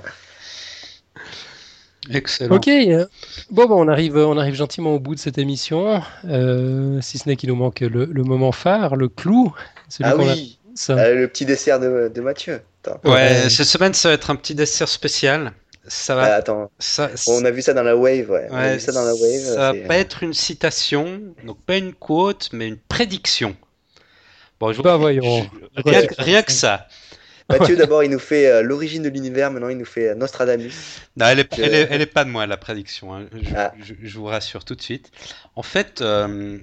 Excellent. Ok. euh, Bon, bon, on arrive, on arrive gentiment au bout de cette émission. Euh, si ce n'est qu'il nous manque le, le moment phare, le clou. Celui Ah oui, ça. euh, le petit dessert de, de Mathieu. Attends. Ouais, Ouais. cette semaine, ça va être un petit dessert spécial. Ça Ah, va. attends, Ça, on a vu ça dans la wave, ouais. on a Ouais, vu ça dans la wave. ça c'est- va pas être une citation, donc pas une quote, mais une prédiction. Bon, je, Bah, voyons. je- rien, que- rien que ça. Mathieu, d'abord, il nous fait euh, l'origine de l'univers, maintenant, il nous fait euh, Nostradamus. Non, elle est, Je- elle est, elle est pas de moi la prédiction. hein. Je, Ah. je- je vous rassure tout de suite. En fait, euh,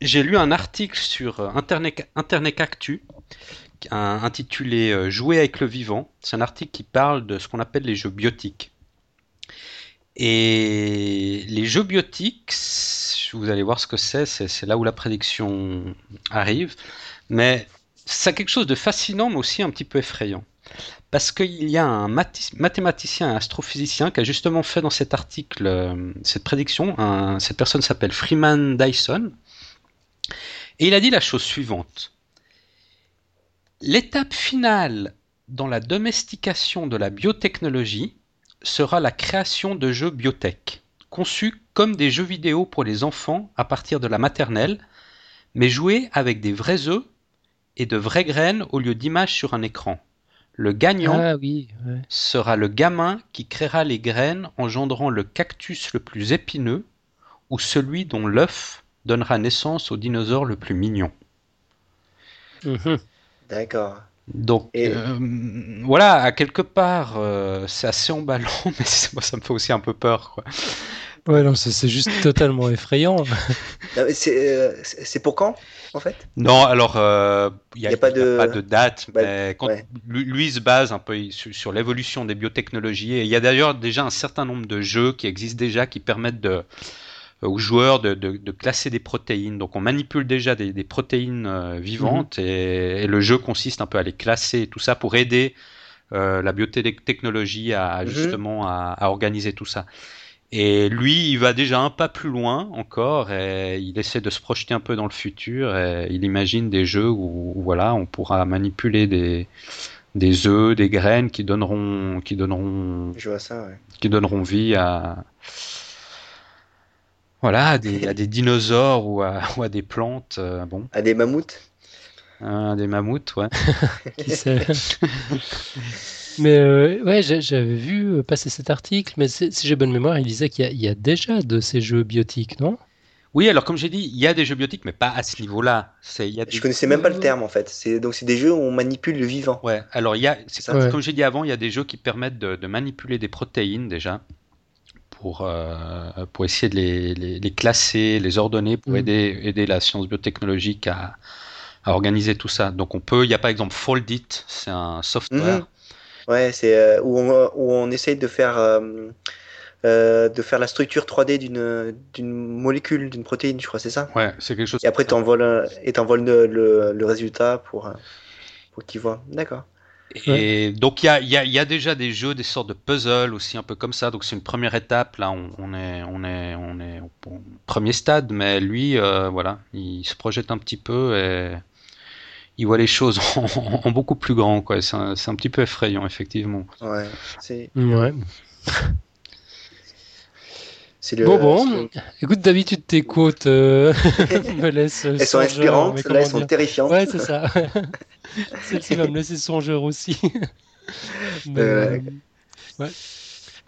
j'ai lu un article sur Internet, Internet Actu intitulé euh, Jouer avec le vivant. C'est un article qui parle de ce qu'on appelle les jeux biotiques. Et les jeux biotiques, vous allez voir ce que c'est. C'est là où la prédiction arrive. Mais c'est quelque chose de fascinant, mais aussi un petit peu effrayant. Parce qu'il y a un mathématicien et astrophysicien qui a justement fait dans cet article euh, cette prédiction. cette personne s'appelle Freeman Dyson. Et il a dit la chose suivante. L'étape finale dans la domestication de la biotechnologie sera la création de jeux biotech, conçus comme des jeux vidéo pour les enfants à partir de la maternelle, mais joués avec des vrais œufs et de vraies graines au lieu d'images sur un écran. Le gagnant ah sera le gamin qui créera les graines engendrant le cactus le plus épineux ou celui dont l'œuf donnera naissance au dinosaure le plus mignon. Mhm. D'accord. Donc euh, voilà, à quelque part, euh, c'est assez emballant, mais moi ça me fait aussi un peu peur. Quoi. Ouais, non, c'est juste totalement effrayant. Euh, c'est pour quand, en fait? Non, alors, il n'y a, pas, de... date, bah, mais quand, lui, se base un peu sur, l'évolution des biotechnologies. Et il y a d'ailleurs déjà un certain nombre de jeux qui existent déjà qui permettent de, aux joueurs de, de, classer des protéines. Donc on manipule déjà des, des protéines vivantes mhm. et, et, le jeu consiste un peu à les classer et tout ça pour aider euh, la biotechnologie à, mhm. justement à, à, organiser tout ça. Et lui, il va déjà un pas plus loin encore et il essaie de se projeter un peu dans le futur et il imagine des jeux où, voilà, on pourra manipuler des, des œufs, des graines qui donneront, qui donneront, Je vois ça, ouais. qui donneront vie à, voilà, à des, à des dinosaures ou à, ou à, des plantes. Euh, bon. À des mammouths À des mammouths, ouais. qui sait Mais euh, ouais, j'avais vu euh, passer cet article, mais si j'ai bonne mémoire, il disait qu'il y, y, a déjà de ces jeux biotiques, non? Oui, alors comme j'ai dit, il y a des jeux biotiques, mais pas à ce niveau-là. Il y a Je connaissais même pas le terme en fait. Donc c'est des jeux où on manipule le vivant. Ouais, alors il y a, ça, comme j'ai dit avant, il y a des jeux qui permettent de, de manipuler des protéines déjà pour, euh, pour essayer de les, les, les, classer, les ordonner, pour mm. aider, aider la science biotechnologique à, à organiser tout ça. Donc on peut, il y a par exemple Foldit, c'est un software. Mm-hmm. Ouais, c'est euh, où, on, où on essaye de faire, euh, de faire la structure 3D d'une, molécule, d'une protéine, je crois, c'est ça? Ouais, c'est quelque chose. Et après, tu envoies, et le, le, le, résultat pour, pour qu'il voit. D'accord. Et donc il y a, y, a, y a, déjà des jeux, des sortes de puzzles aussi un peu comme ça. Donc c'est une première étape. Là, on, on, est, on est, on est au premier stade, mais lui, euh, voilà, il se projette un petit peu et il voit les choses en, en beaucoup plus grand. Quoi. C'est, un, c'est un petit peu effrayant, effectivement. Ouais. C'est... Ouais. Le, bon, bon. Écoute, d'habitude, tes quotes euh, me laissent. Elles sont inspirantes, là, elles sont terrifiantes. Ouais, c'est ça. Celle-ci va me laisser songeur aussi. mais, euh, ouais.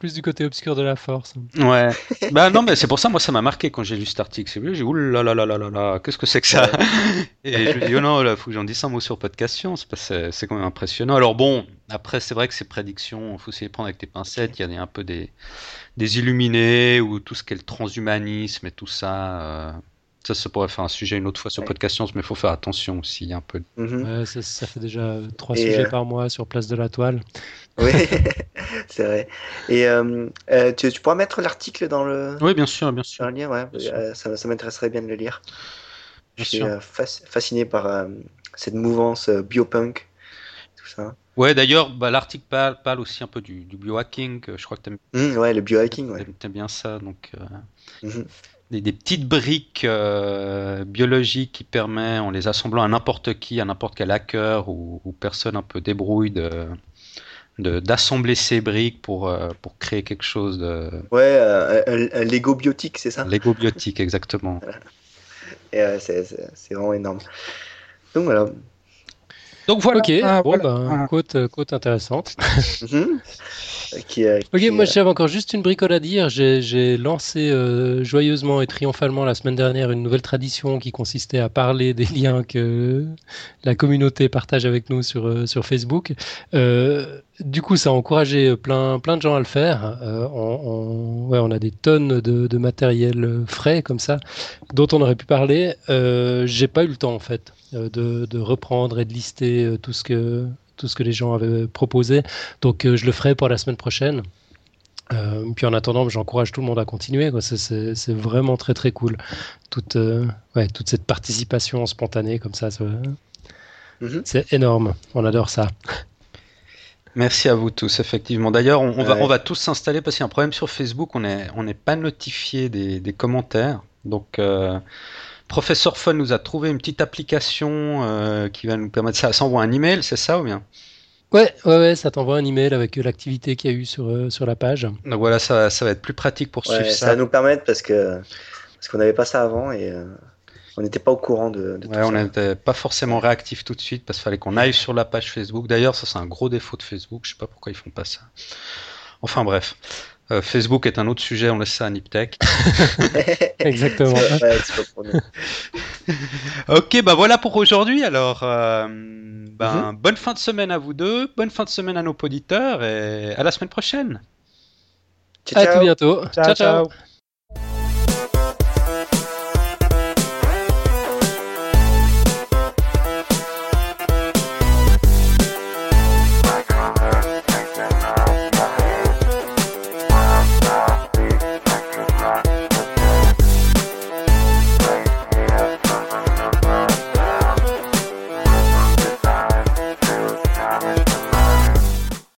Plus du côté obscur de la force. Ouais. bah non, mais c'est pour ça, moi, ça m'a marqué quand j'ai lu cet article. J'ai dit, oulala, là là là là là, qu'est-ce que c'est que ça? Et je me dis, oh non, il faut que j'en dise un mot sur Podcast Science, parce que c'est quand même impressionnant. Alors bon, après, c'est vrai que ces prédictions, il faut essayer de prendre avec des pincettes. Il y a un peu des, des illuminés, ou tout ce qu'est le transhumanisme et tout ça. Euh, ça, ça pourrait faire un sujet une autre fois sur Podcast Science, mais il faut faire attention aussi un peu. Mhm. ça, fait déjà trois sujets euh, par mois sur Place de la Toile. Oui, c'est vrai. Et euh, euh, tu, pourras mettre l'article dans le. Oui, bien sûr, bien sûr. Dans le lien, ouais. ça, ça m'intéresserait bien de le lire. Je suis fasciné par cette mouvance biopunk, tout ça. Ouais, d'ailleurs, bah, l'article parle, parle, aussi un peu du, du biohacking. Je crois que tu aimes. Mmh, ouais, le biohacking, ouais. T'aimes bien ça, donc. Mmh des, petites briques euh, biologiques qui permettent, en les assemblant à n'importe qui, à n'importe quel hacker ou, personne un peu débrouille de d'assembler ces briques pour, euh, pour créer quelque chose de... Ouais, euh, un, Lego biotique, c'est ça? Lego biotique, exactement. c'est vraiment énorme. Donc voilà. Donc voilà. Ok, ah, bon, Ben, côte, côte intéressante. Mhm. ok, moi j'avais encore juste une bricole à dire. J'ai lancé euh, joyeusement et triomphalement la semaine dernière une nouvelle tradition qui consistait à parler des liens que la communauté partage avec nous sur, euh, sur Facebook. Euh, du coup, ça a encouragé plein, plein de gens à le faire. on, ouais, on, a des tonnes de, de, matériel frais comme ça dont on aurait pu parler. J'ai pas eu le temps en fait de, de reprendre et de lister tout ce que tout ce que les gens avaient proposé. Donc euh, je le ferai pour la semaine prochaine. Euh, puis en attendant, j'encourage tout le monde à continuer. C'est vraiment très très cool. Toute, euh, ouais, toute cette participation spontanée comme ça, Mhm. C'est énorme, on adore ça. Merci à vous tous, effectivement. D'ailleurs, on, va, on va tous s'installer parce qu'il y a un problème sur Facebook, on n'est on pas notifié des, des, commentaires. Donc, euh, Professeur Fun nous a trouvé une petite application euh, qui va nous permettre ça. Ça envoie un email, c'est ça ou bien? Ouais, ouais, ouais, ça t'envoie un email avec l'activité qu'il y a eu sur, euh, sur la page. Donc voilà, ça, ça va être plus pratique pour suivre ça. Ça va nous permettre parce que parce qu'on n'avait pas ça avant et on n'était pas au courant de, de ouais, on n'était pas forcément réactif tout de suite parce qu'il fallait qu'on aille sur la page Facebook. D'ailleurs, ça c'est un gros défaut de Facebook. Je sais pas pourquoi ils font pas ça. Enfin bref. Euh, Facebook est un autre sujet, on laisse ça à Niptech. Exactement. ok, bah voilà pour aujourd'hui. Alors, euh, ben, mhm. bonne fin de semaine à vous deux, bonne fin de semaine à nos auditeurs et à la semaine prochaine. Ciao, à tout bientôt. ciao. ciao.